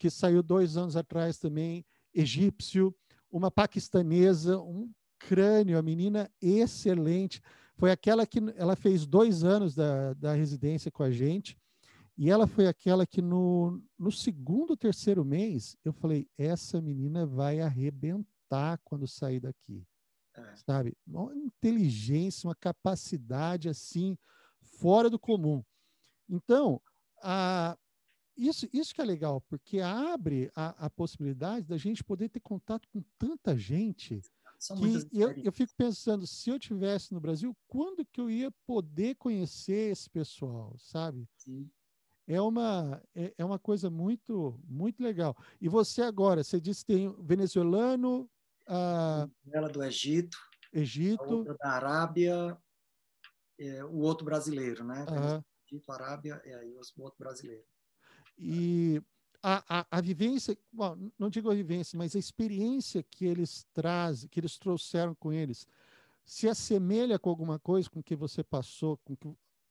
que saiu dois anos atrás também, egípcio, uma paquistanesa, um crânio, a menina excelente. Foi aquela que ela fez dois anos da, da residência com a gente, e ela foi aquela que no, no segundo, terceiro mês, eu falei: essa menina vai arrebentar quando sair daqui. É. Sabe? Uma inteligência, uma capacidade assim, fora do comum. Então, a, isso, isso que é legal, porque abre a, a possibilidade da gente poder ter contato com tanta gente. São que eu, eu fico pensando, se eu tivesse no Brasil, quando que eu ia poder conhecer esse pessoal, sabe? Sim. É uma, é, é uma coisa muito, muito legal. E você agora, você disse que tem venezuelano, ela do Egito, Egito, da Arábia, é, o outro brasileiro, né? Uhum. Egito, Arábia e aí o outro brasileiro. E a, a, a vivência, bom, não digo a vivência, mas a experiência que eles trazem, que eles trouxeram com eles, se assemelha com alguma coisa com que você passou, com que,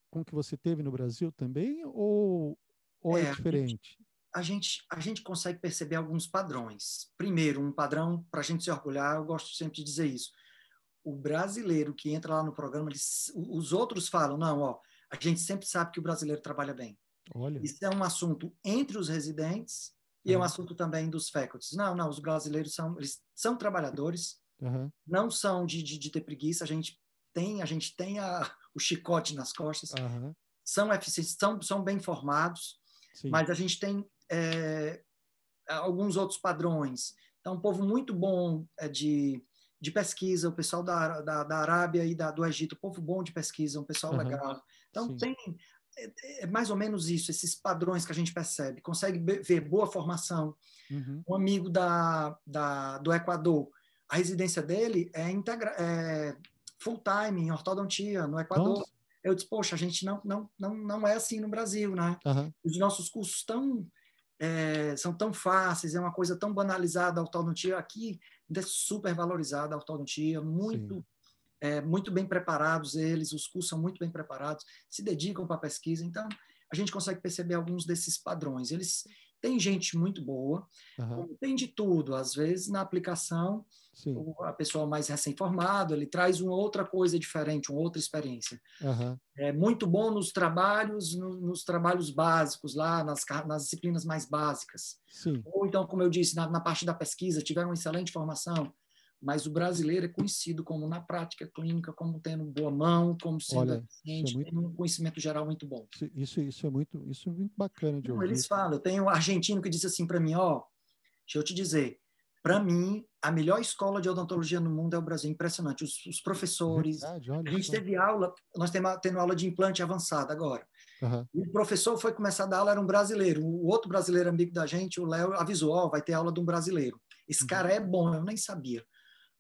com que você teve no Brasil também, ou, ou é, é diferente? a gente, a gente consegue perceber alguns padrões. Primeiro, um padrão, para a gente se orgulhar, eu gosto sempre de dizer isso. O brasileiro que entra lá no programa, eles, os outros falam, não, ó, a gente sempre sabe que o brasileiro trabalha bem. Olha. Isso é um assunto entre os residentes e é um assunto também dos faculties. Não, não, os brasileiros são, eles são trabalhadores, uhum. não são de, de, de, ter preguiça, a gente tem, a gente tem a, o chicote nas costas, uhum. são eficientes, são, são bem formados, Sim. mas a gente tem é, alguns outros padrões. Então, um povo muito bom é, de, de pesquisa, o pessoal da, da, da Arábia e da, do Egito, povo bom de pesquisa, um pessoal legal. Então, Sim. tem é, é, mais ou menos isso, esses padrões que a gente percebe. Consegue ver boa formação. Uhum. Um amigo da, da, do Equador, a residência dele é, integra, é full time em ortodontia no Equador. Nossa. Eu disse, poxa, a gente não, não, não, não é assim no Brasil, né? Uhum. Os nossos cursos estão é, são tão fáceis, é uma coisa tão banalizada a ortodontia. Aqui é super valorizada a ortodontia, muito, é, muito bem preparados eles, os cursos são muito bem preparados, se dedicam para a pesquisa. Então, a gente consegue perceber alguns desses padrões. Eles tem gente muito boa, uhum. tem de tudo. Às vezes, na aplicação, Sim. a pessoa mais recém-formada, ele traz uma outra coisa diferente, uma outra experiência. Uhum. É muito bom nos trabalhos, no, nos trabalhos básicos, lá nas, nas disciplinas mais básicas. Sim. Ou então, como eu disse, na, na parte da pesquisa, tiveram uma excelente formação, mas o brasileiro é conhecido como na prática clínica como tendo boa mão, como sendo Olha, é muito... tem um conhecimento geral muito bom. Isso, isso é muito, isso é muito bacana de ouvir. Eles falam, eu tenho um argentino que disse assim para mim, ó, deixa eu te dizer, para mim a melhor escola de odontologia no mundo é o Brasil, impressionante. Os, os professores, Verdade, a gente teve aula, nós temos tendo aula de implante avançada agora. Uhum. o professor foi começar a dar aula, era um brasileiro. O outro brasileiro amigo da gente, o Léo, avisou: Ó, oh, vai ter aula de um brasileiro. Esse uhum. cara é bom, eu nem sabia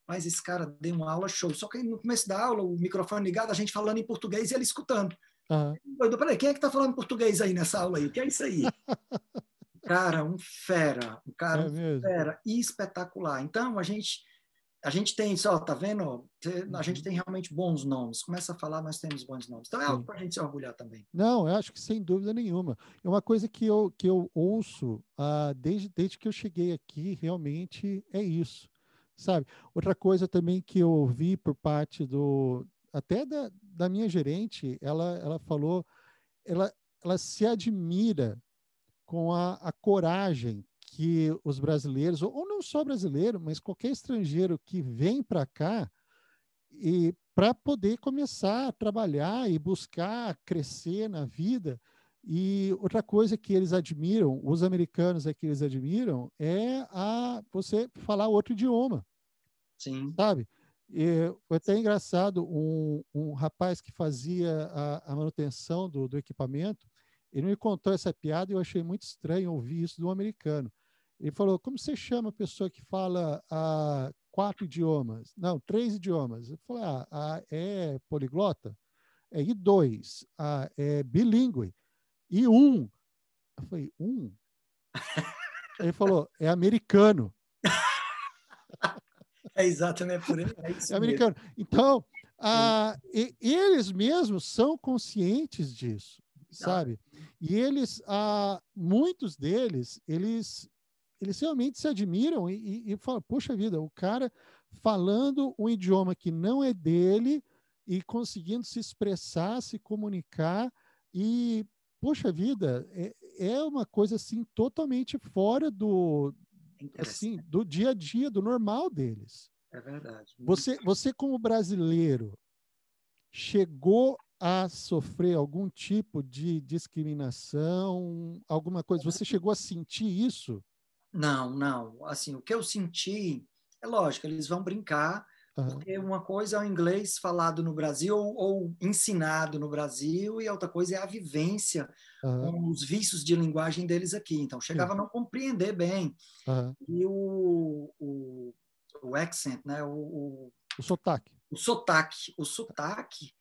mas esse cara deu uma aula show. Só que no começo da aula, o microfone ligado, a gente falando em português e ele escutando. Uhum. Eu falei, quem é que tá falando português aí nessa aula aí? O que é isso aí? cara, um fera, um cara é um fera espetacular. Então, a gente a gente tem, só, tá vendo? A gente uhum. tem realmente bons nomes. Começa a falar, nós temos bons nomes. Então é algo para a gente se orgulhar também. Não, eu acho que sem dúvida nenhuma. É uma coisa que eu, que eu ouço uh, desde, desde que eu cheguei aqui, realmente é isso sabe? Outra coisa também que eu ouvi por parte do até da, da minha gerente, ela ela falou, ela ela se admira com a, a coragem que os brasileiros, ou não só brasileiro, mas qualquer estrangeiro que vem para cá e para poder começar a trabalhar e buscar crescer na vida. E outra coisa que eles admiram, os americanos é que eles admiram, é a você falar outro idioma. Sim. Sabe? E foi até engraçado, um, um rapaz que fazia a, a manutenção do, do, equipamento, ele me contou essa piada e eu achei muito estranho ouvir isso de um americano. Ele falou, como você chama a pessoa que fala a quatro idiomas? Não, três idiomas. Eu falei, ah, é poliglota? É, e dois? Ah, é bilíngue. E um? Eu falei, um? Ele falou, é americano. É exatamente por aí. É, é americano. Mesmo. Então, ah, e, eles mesmos são conscientes disso, sabe? E eles, ah, muitos deles, eles, eles realmente se admiram e, e, e falam: poxa vida, o cara falando um idioma que não é dele e conseguindo se expressar, se comunicar e poxa vida, é, é uma coisa assim totalmente fora do, assim, do dia a dia, do normal deles. É verdade. Você, você como brasileiro, chegou a sofrer algum tipo de discriminação, alguma coisa? Você chegou a sentir isso? Não, não. Assim, o que eu senti, é lógico, eles vão brincar, uhum. porque uma coisa é o inglês falado no Brasil ou, ou, ensinado no Brasil, e outra coisa é a vivência uhum. com os vícios de linguagem deles aqui. Então, chegava Sim. a não compreender bem. Uhum. E o, o, o accent, né? O, o, o sotaque. O sotaque. O sotaque,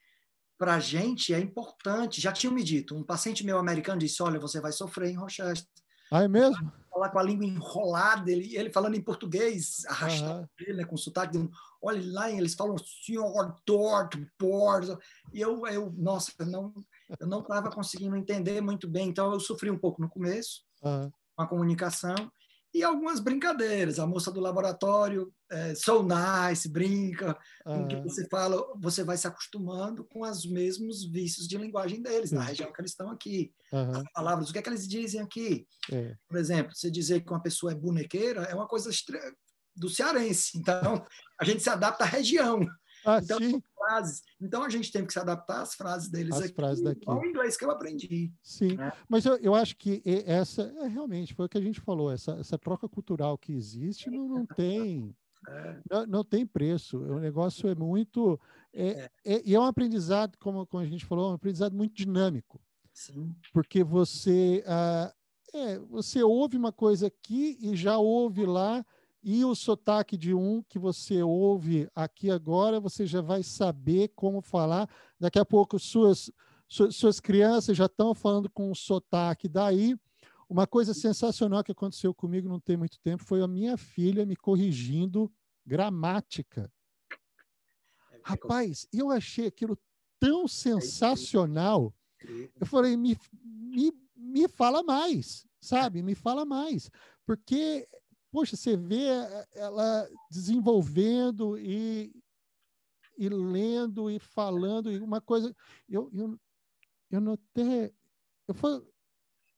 para a gente, é importante. Já tinham me dito, um paciente meu americano disse, olha, você vai sofrer em Rochester. Ah, é mesmo? Falar com a língua enrolada, ele, ele falando em português, arrastado, uhum. ele, né, com sotaque, dizendo, olha lá, eles falam senhor, torto, porto. E eu, eu nossa, eu não eu não estava conseguindo entender muito bem, então eu sofri um pouco no começo, uhum. com a comunicação, e algumas brincadeiras. A moça do laboratório, é, so nice, brinca, uhum. que você fala, você vai se acostumando com os mesmos vícios de linguagem deles, na região que eles estão aqui. Uhum. As palavras, o que é que eles dizem aqui? É. Por exemplo, você dizer que uma pessoa é bonequeira é uma coisa do cearense. Então, a gente se adapta à região. Ah, então, sim. frases. Então a gente tem que se adaptar às frases deles As aqui, frases daqui. ao inglês que eu aprendi. Sim, né? mas eu, eu acho que essa é realmente foi o que a gente falou, essa, essa troca cultural que existe não, não tem. É. Não, não, tem preço. O negócio é muito. É, é. é, e é um aprendizado, como, como a gente falou, um aprendizado muito dinâmico. Sim. Porque você, ah, é, você ouve uma coisa aqui e já ouve lá e o sotaque de um que você ouve aqui agora, você já vai saber como falar. Daqui a pouco, suas, suas crianças já estão falando com o sotaque daí. Uma coisa sensacional que aconteceu comigo não tem muito tempo foi a minha filha me corrigindo gramática. É Rapaz, eu achei aquilo tão sensacional. Eu falei, me, me, me fala mais, sabe? Me fala mais. Porque, poxa, você vê ela desenvolvendo e, e lendo e falando, e uma coisa. Eu, eu, eu notei. Eu foi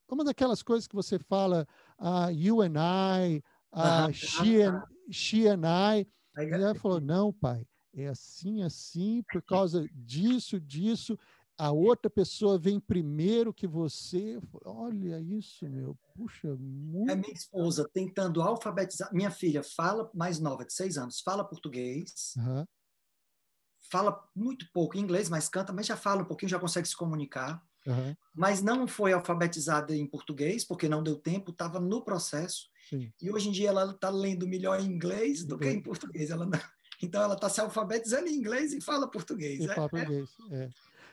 uma daquelas coisas que você fala, uh, you and I, uh, she, and, she and I. E ela falou: não, pai, é assim, assim, por causa disso, disso. A outra pessoa vem primeiro que você. Olha isso, meu. Puxa, muito. É minha esposa tentando alfabetizar. Minha filha fala, mais nova, de seis anos, fala português. Uhum. Fala muito pouco inglês, mas canta, mas já fala um pouquinho, já consegue se comunicar. Uhum. Mas não foi alfabetizada em português, porque não deu tempo, estava no processo. Sim. E hoje em dia ela está lendo melhor em inglês do que em português. Ela não... Então ela está se alfabetizando em inglês e fala português. E é, fala português, é. é.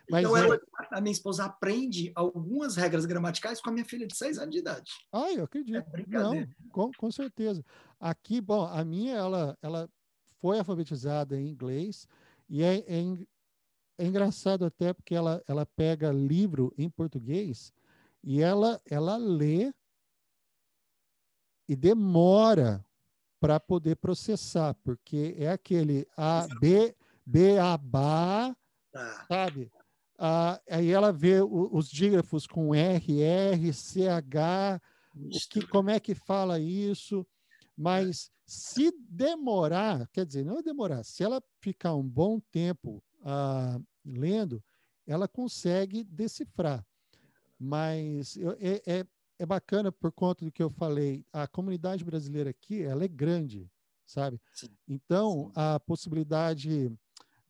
Mas então, ela, a minha esposa aprende algumas regras gramaticais com a minha filha de seis anos de idade. Ah, eu acredito. É Não, com, com certeza. Aqui, bom, a minha, ela, ela foi alfabetizada em inglês e é, é, é engraçado até porque ela, ela pega livro em português e ela, ela lê e demora para poder processar, porque é aquele A, B, B, A, B, ah. sabe? Ah, aí ela vê o, os dígrafos com R, R, CH, que, como é que fala isso, mas se demorar, quer dizer, não é demorar, se ela ficar um bom tempo ah, lendo, ela consegue decifrar. Mas é, é, é bacana por conta do que eu falei, a comunidade brasileira aqui, ela é grande, sabe? Sim. Então, Sim. a possibilidade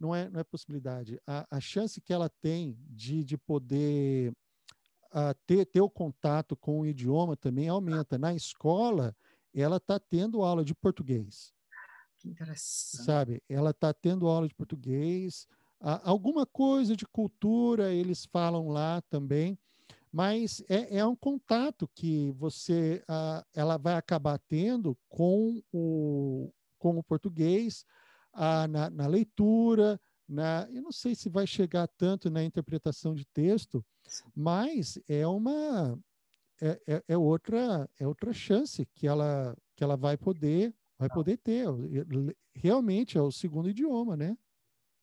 não é, não é possibilidade. A, a chance que ela tem de, de poder uh, ter, ter o contato com o idioma também aumenta. Na escola, ela está tendo aula de português. Que interessante. Sabe? Ela está tendo aula de português. Uh, alguma coisa de cultura eles falam lá também, mas é, é um contato que você uh, ela vai acabar tendo com o, com o português a, na, na, leitura, na, eu não sei se vai chegar tanto na interpretação de texto, mas é uma é, é, é, outra é outra chance que ela que ela vai poder vai poder ter realmente é o segundo idioma, né?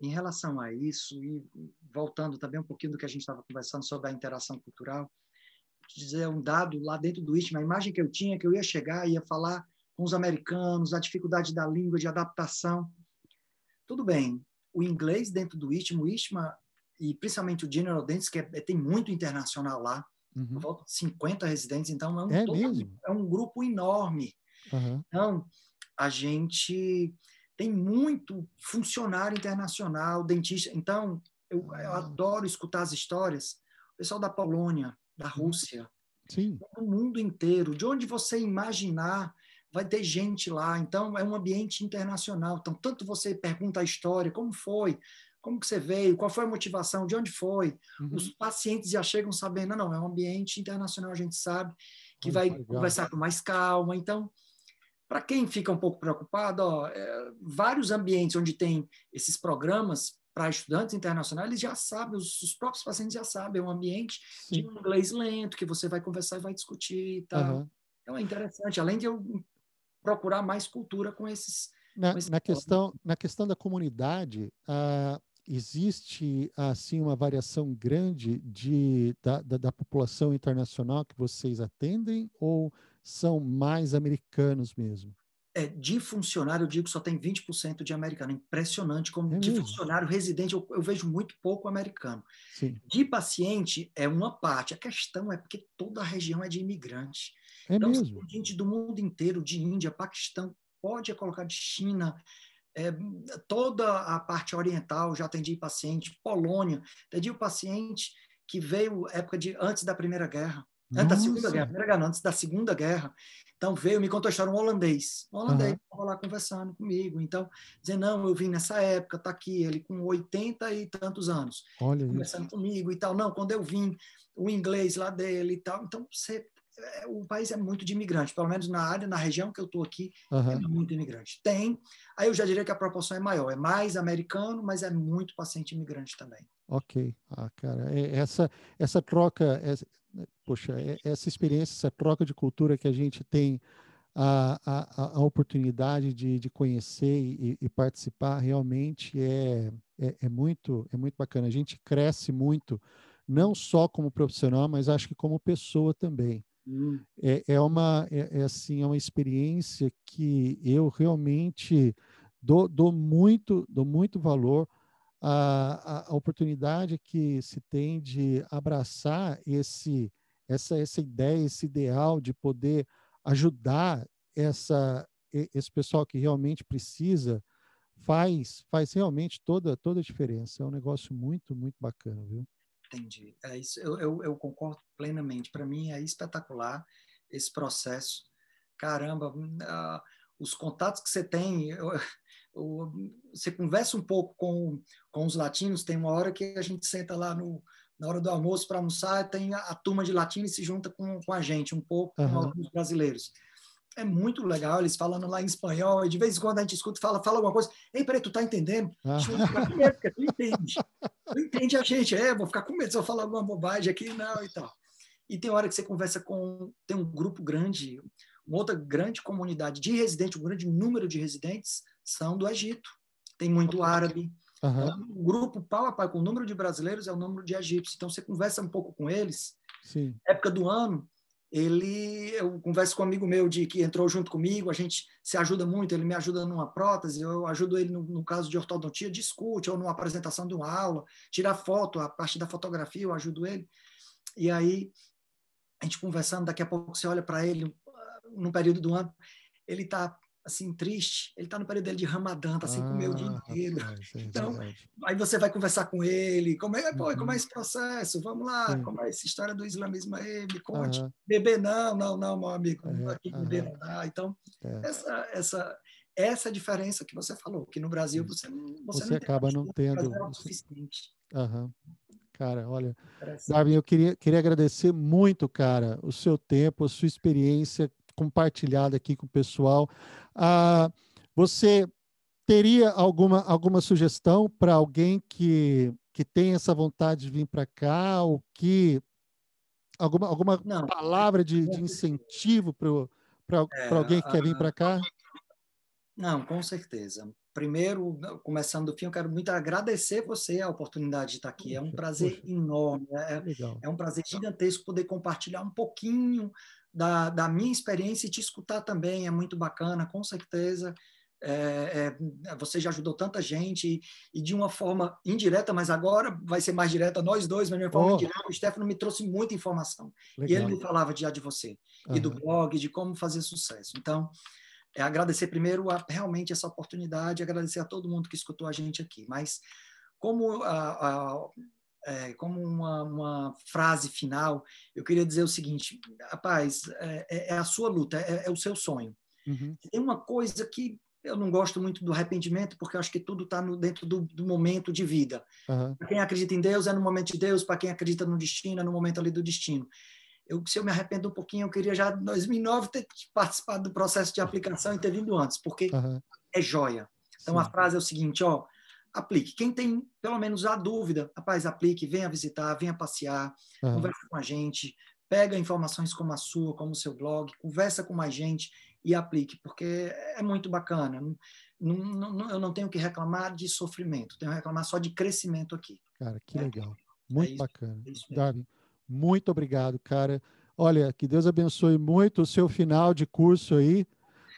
Em relação a isso e voltando também um pouquinho do que a gente estava conversando sobre a interação cultural, dizer um dado lá dentro do ITMA, a imagem que eu tinha que eu ia chegar ia falar com os americanos, a dificuldade da língua, de adaptação. Tudo bem, o inglês dentro do ITMA, o ITMA e principalmente o General Dentist, que é, tem muito internacional lá, uhum. volta de 50 residentes, então é um, é, todo, é um grupo enorme. Uhum. Então, a gente tem muito funcionário internacional, dentista. Então, eu, eu ah. adoro escutar as histórias. O pessoal da Polônia, da uhum. Rússia, Sim. do mundo inteiro, de onde você imaginar vai ter gente lá. Então, é um ambiente internacional. Então, tanto você pergunta a história, como foi, como que você veio, qual foi a motivação, de onde foi. Uhum. Os pacientes já chegam sabendo, não, não, é um ambiente internacional, a gente sabe que vai legal. conversar com mais calma. Então, para quem fica um pouco preocupado, ó, é, vários ambientes onde tem esses programas para estudantes internacionais, eles já sabem, os, os, próprios pacientes já sabem, é um ambiente Sim. de inglês lento, que você vai conversar e vai discutir e tal. Uhum. Então é interessante, além de eu procurar mais cultura com esses. Na, com esses na questão, na questão da comunidade, uh, existe assim uma variação grande de, da, da, da, população internacional que vocês atendem ou são mais americanos mesmo? É, de funcionário, eu digo que só tem 20% de americano. Impressionante como é de funcionário residente eu, eu, vejo muito pouco americano. Sim. De paciente é uma parte. A questão é porque toda a região é de imigrante. É então, mesmo. gente do mundo inteiro, de Índia, Paquistão, pode colocar de China, é, toda a parte oriental, já atendi paciente, Polônia, atendi o paciente que veio época de antes da Primeira Guerra, antes da Segunda Guerra, primeira guerra, antes da Segunda Guerra. Então veio, me contou a história um holandês, um holandês estava uhum. lá conversando comigo. Então, dizendo, não, eu vim nessa época, tá aqui, ele com 80 e tantos anos, Olha conversando isso. comigo e tal. Não, quando eu vim, o inglês lá dele e tal. Então, você o país é muito de imigrante, pelo menos na área, na região que eu estou aqui, uhum. é muito imigrante. Tem, aí eu já diria que a proporção é maior, é mais americano, mas é muito paciente imigrante também. Ok, ah, cara, é, essa, essa troca, essa, poxa, é, essa experiência, essa troca de cultura que a gente tem a, a, a oportunidade de, de conhecer e, e participar realmente é, é, é, muito, é muito bacana. A gente cresce muito, não só como profissional, mas acho que como pessoa também. Hum. É, é, uma, é, é, assim, é uma experiência que eu realmente dou, dou, muito, dou muito valor à, à oportunidade que se tem de abraçar esse, essa, essa ideia, esse ideal de poder ajudar essa, esse pessoal que realmente precisa faz faz realmente toda toda a diferença. É um negócio muito muito bacana, viu? Entendi. É isso. Eu, eu, eu concordo plenamente. Para mim é espetacular esse processo. Caramba, uh, os contatos que você tem, eu, eu, você conversa um pouco com, com os latinos. Tem uma hora que a gente senta lá no, na hora do almoço para almoçar, tem a, a, turma de latinos se junta com, com a gente, um pouco uhum. com alguns brasileiros. É muito legal, eles falando lá em espanhol, e de vez em quando a gente escuta fala, fala alguma coisa. Ei, peraí, tu tá entendendo? Ah. Medo, porque tu entende. Tu entende a gente. É, vou ficar com medo se eu falar alguma bobagem aqui, não, e tal. E tem hora que você conversa com. Tem um grupo grande, uma outra grande comunidade de residentes, um grande número de residentes são do Egito. Tem muito árabe, Uhum. O grupo pau a pau com o número de brasileiros é o número de egípcios. Então você conversa um pouco com eles. Sim. Época do ano, ele eu converso com um amigo meu de que entrou junto comigo, a gente se ajuda muito, ele me ajuda numa prótese, eu ajudo ele no, no caso de ortodontia, discute ou numa apresentação de uma aula, tirar foto, a parte da fotografia, eu ajudo ele. E aí a gente conversando, daqui a pouco você olha para ele no período do ano, ele está assim, triste, ele está no período dele de Ramadã, está sem ah, comer o dia inteiro. Rapaz, é então, aí você vai conversar com ele, como é, pô, uhum. como é uhum. esse processo? Vamos lá, Sim. como é essa história do islamismo aí? Me conte. Uhum. Beber não, não, não, meu amigo, não é, aqui uhum. beber não dá. Então, é. essa, essa, essa diferença que você falou, que no Brasil você, você, você não acaba não tendo. É suficiente. Uhum. Cara, olha, Darwin, eu queria, queria agradecer muito, cara, o seu tempo, a sua experiência compartilhada aqui com o pessoal. Ah, você teria alguma, alguma sugestão para alguém que, que tem essa vontade de vir para cá, ou que alguma, alguma Não. palavra de, de incentivo para é, alguém que quer vir para cá? Não, com certeza. Primeiro, começando do fim, eu quero muito agradecer você a oportunidade de estar aqui. É um prazer Poxa. enorme, é, é, um prazer gigantesco poder compartilhar um pouquinho da, da minha experiência e te escutar também é muito bacana, com certeza. É, é, você já ajudou tanta gente e, e, de uma forma indireta, mas agora vai ser mais direta, nós dois, mas de uma forma oh. indireta, o Stefano me trouxe muita informação. Legal. E ele me falava já de você, uhum. e do blog, de como fazer sucesso. Então, é agradecer primeiro a, realmente essa oportunidade, agradecer a todo mundo que escutou a gente aqui. Mas como a, a é, como uma, uma, frase final, eu queria dizer o seguinte, rapaz, é, é, é a sua luta, é, é o seu sonho. Uhum. Tem uma coisa que eu não gosto muito do arrependimento, porque eu acho que tudo está dentro do, do, momento de vida. Uhum. Para quem acredita em Deus, é no momento de Deus, para quem acredita no destino, é no momento ali do destino. Eu, se eu me arrependo um pouquinho, eu queria já em 2009 ter participado do processo de aplicação e ter vindo antes, porque uhum. é joia. Então, Sim. a frase é o seguinte, ó, aplique. Quem tem pelo menos a dúvida, rapaz, aplique, venha visitar, venha passear, uhum. conversa com a gente, pega informações como a sua, como o seu blog, conversa com mais gente e aplique, porque é muito bacana. Não, não, eu não tenho que reclamar de sofrimento, tenho que reclamar só de crescimento aqui. Cara, que é, legal. Muito é isso, bacana. É Darwin, muito obrigado, cara. Olha, que Deus abençoe muito o seu final de curso aí.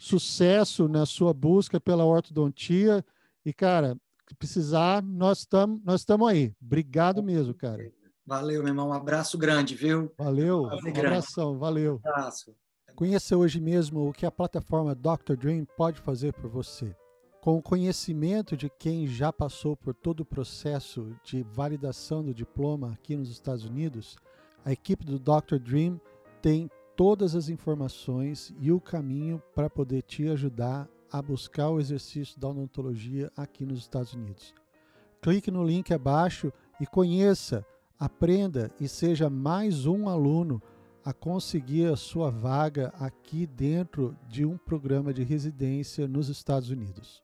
Sucesso na sua busca pela ortodontia. E, cara, se precisar, nós estamos nós estamos aí. Obrigado mesmo, cara. Valeu, meu irmão. Um abraço grande, viu? Valeu. Um abração, valeu. Um abraço. Conheça hoje mesmo o que a plataforma Dr. Dream pode fazer por você. Com o conhecimento de quem já passou por todo o processo de validação do diploma aqui nos Estados Unidos, a equipe do Dr. Dream tem todas as informações e o caminho para poder te ajudar a buscar o exercício da odontologia aqui nos Estados Unidos. Clique no link abaixo e conheça, aprenda e seja mais um aluno a conseguir a sua vaga aqui dentro de um programa de residência nos Estados Unidos?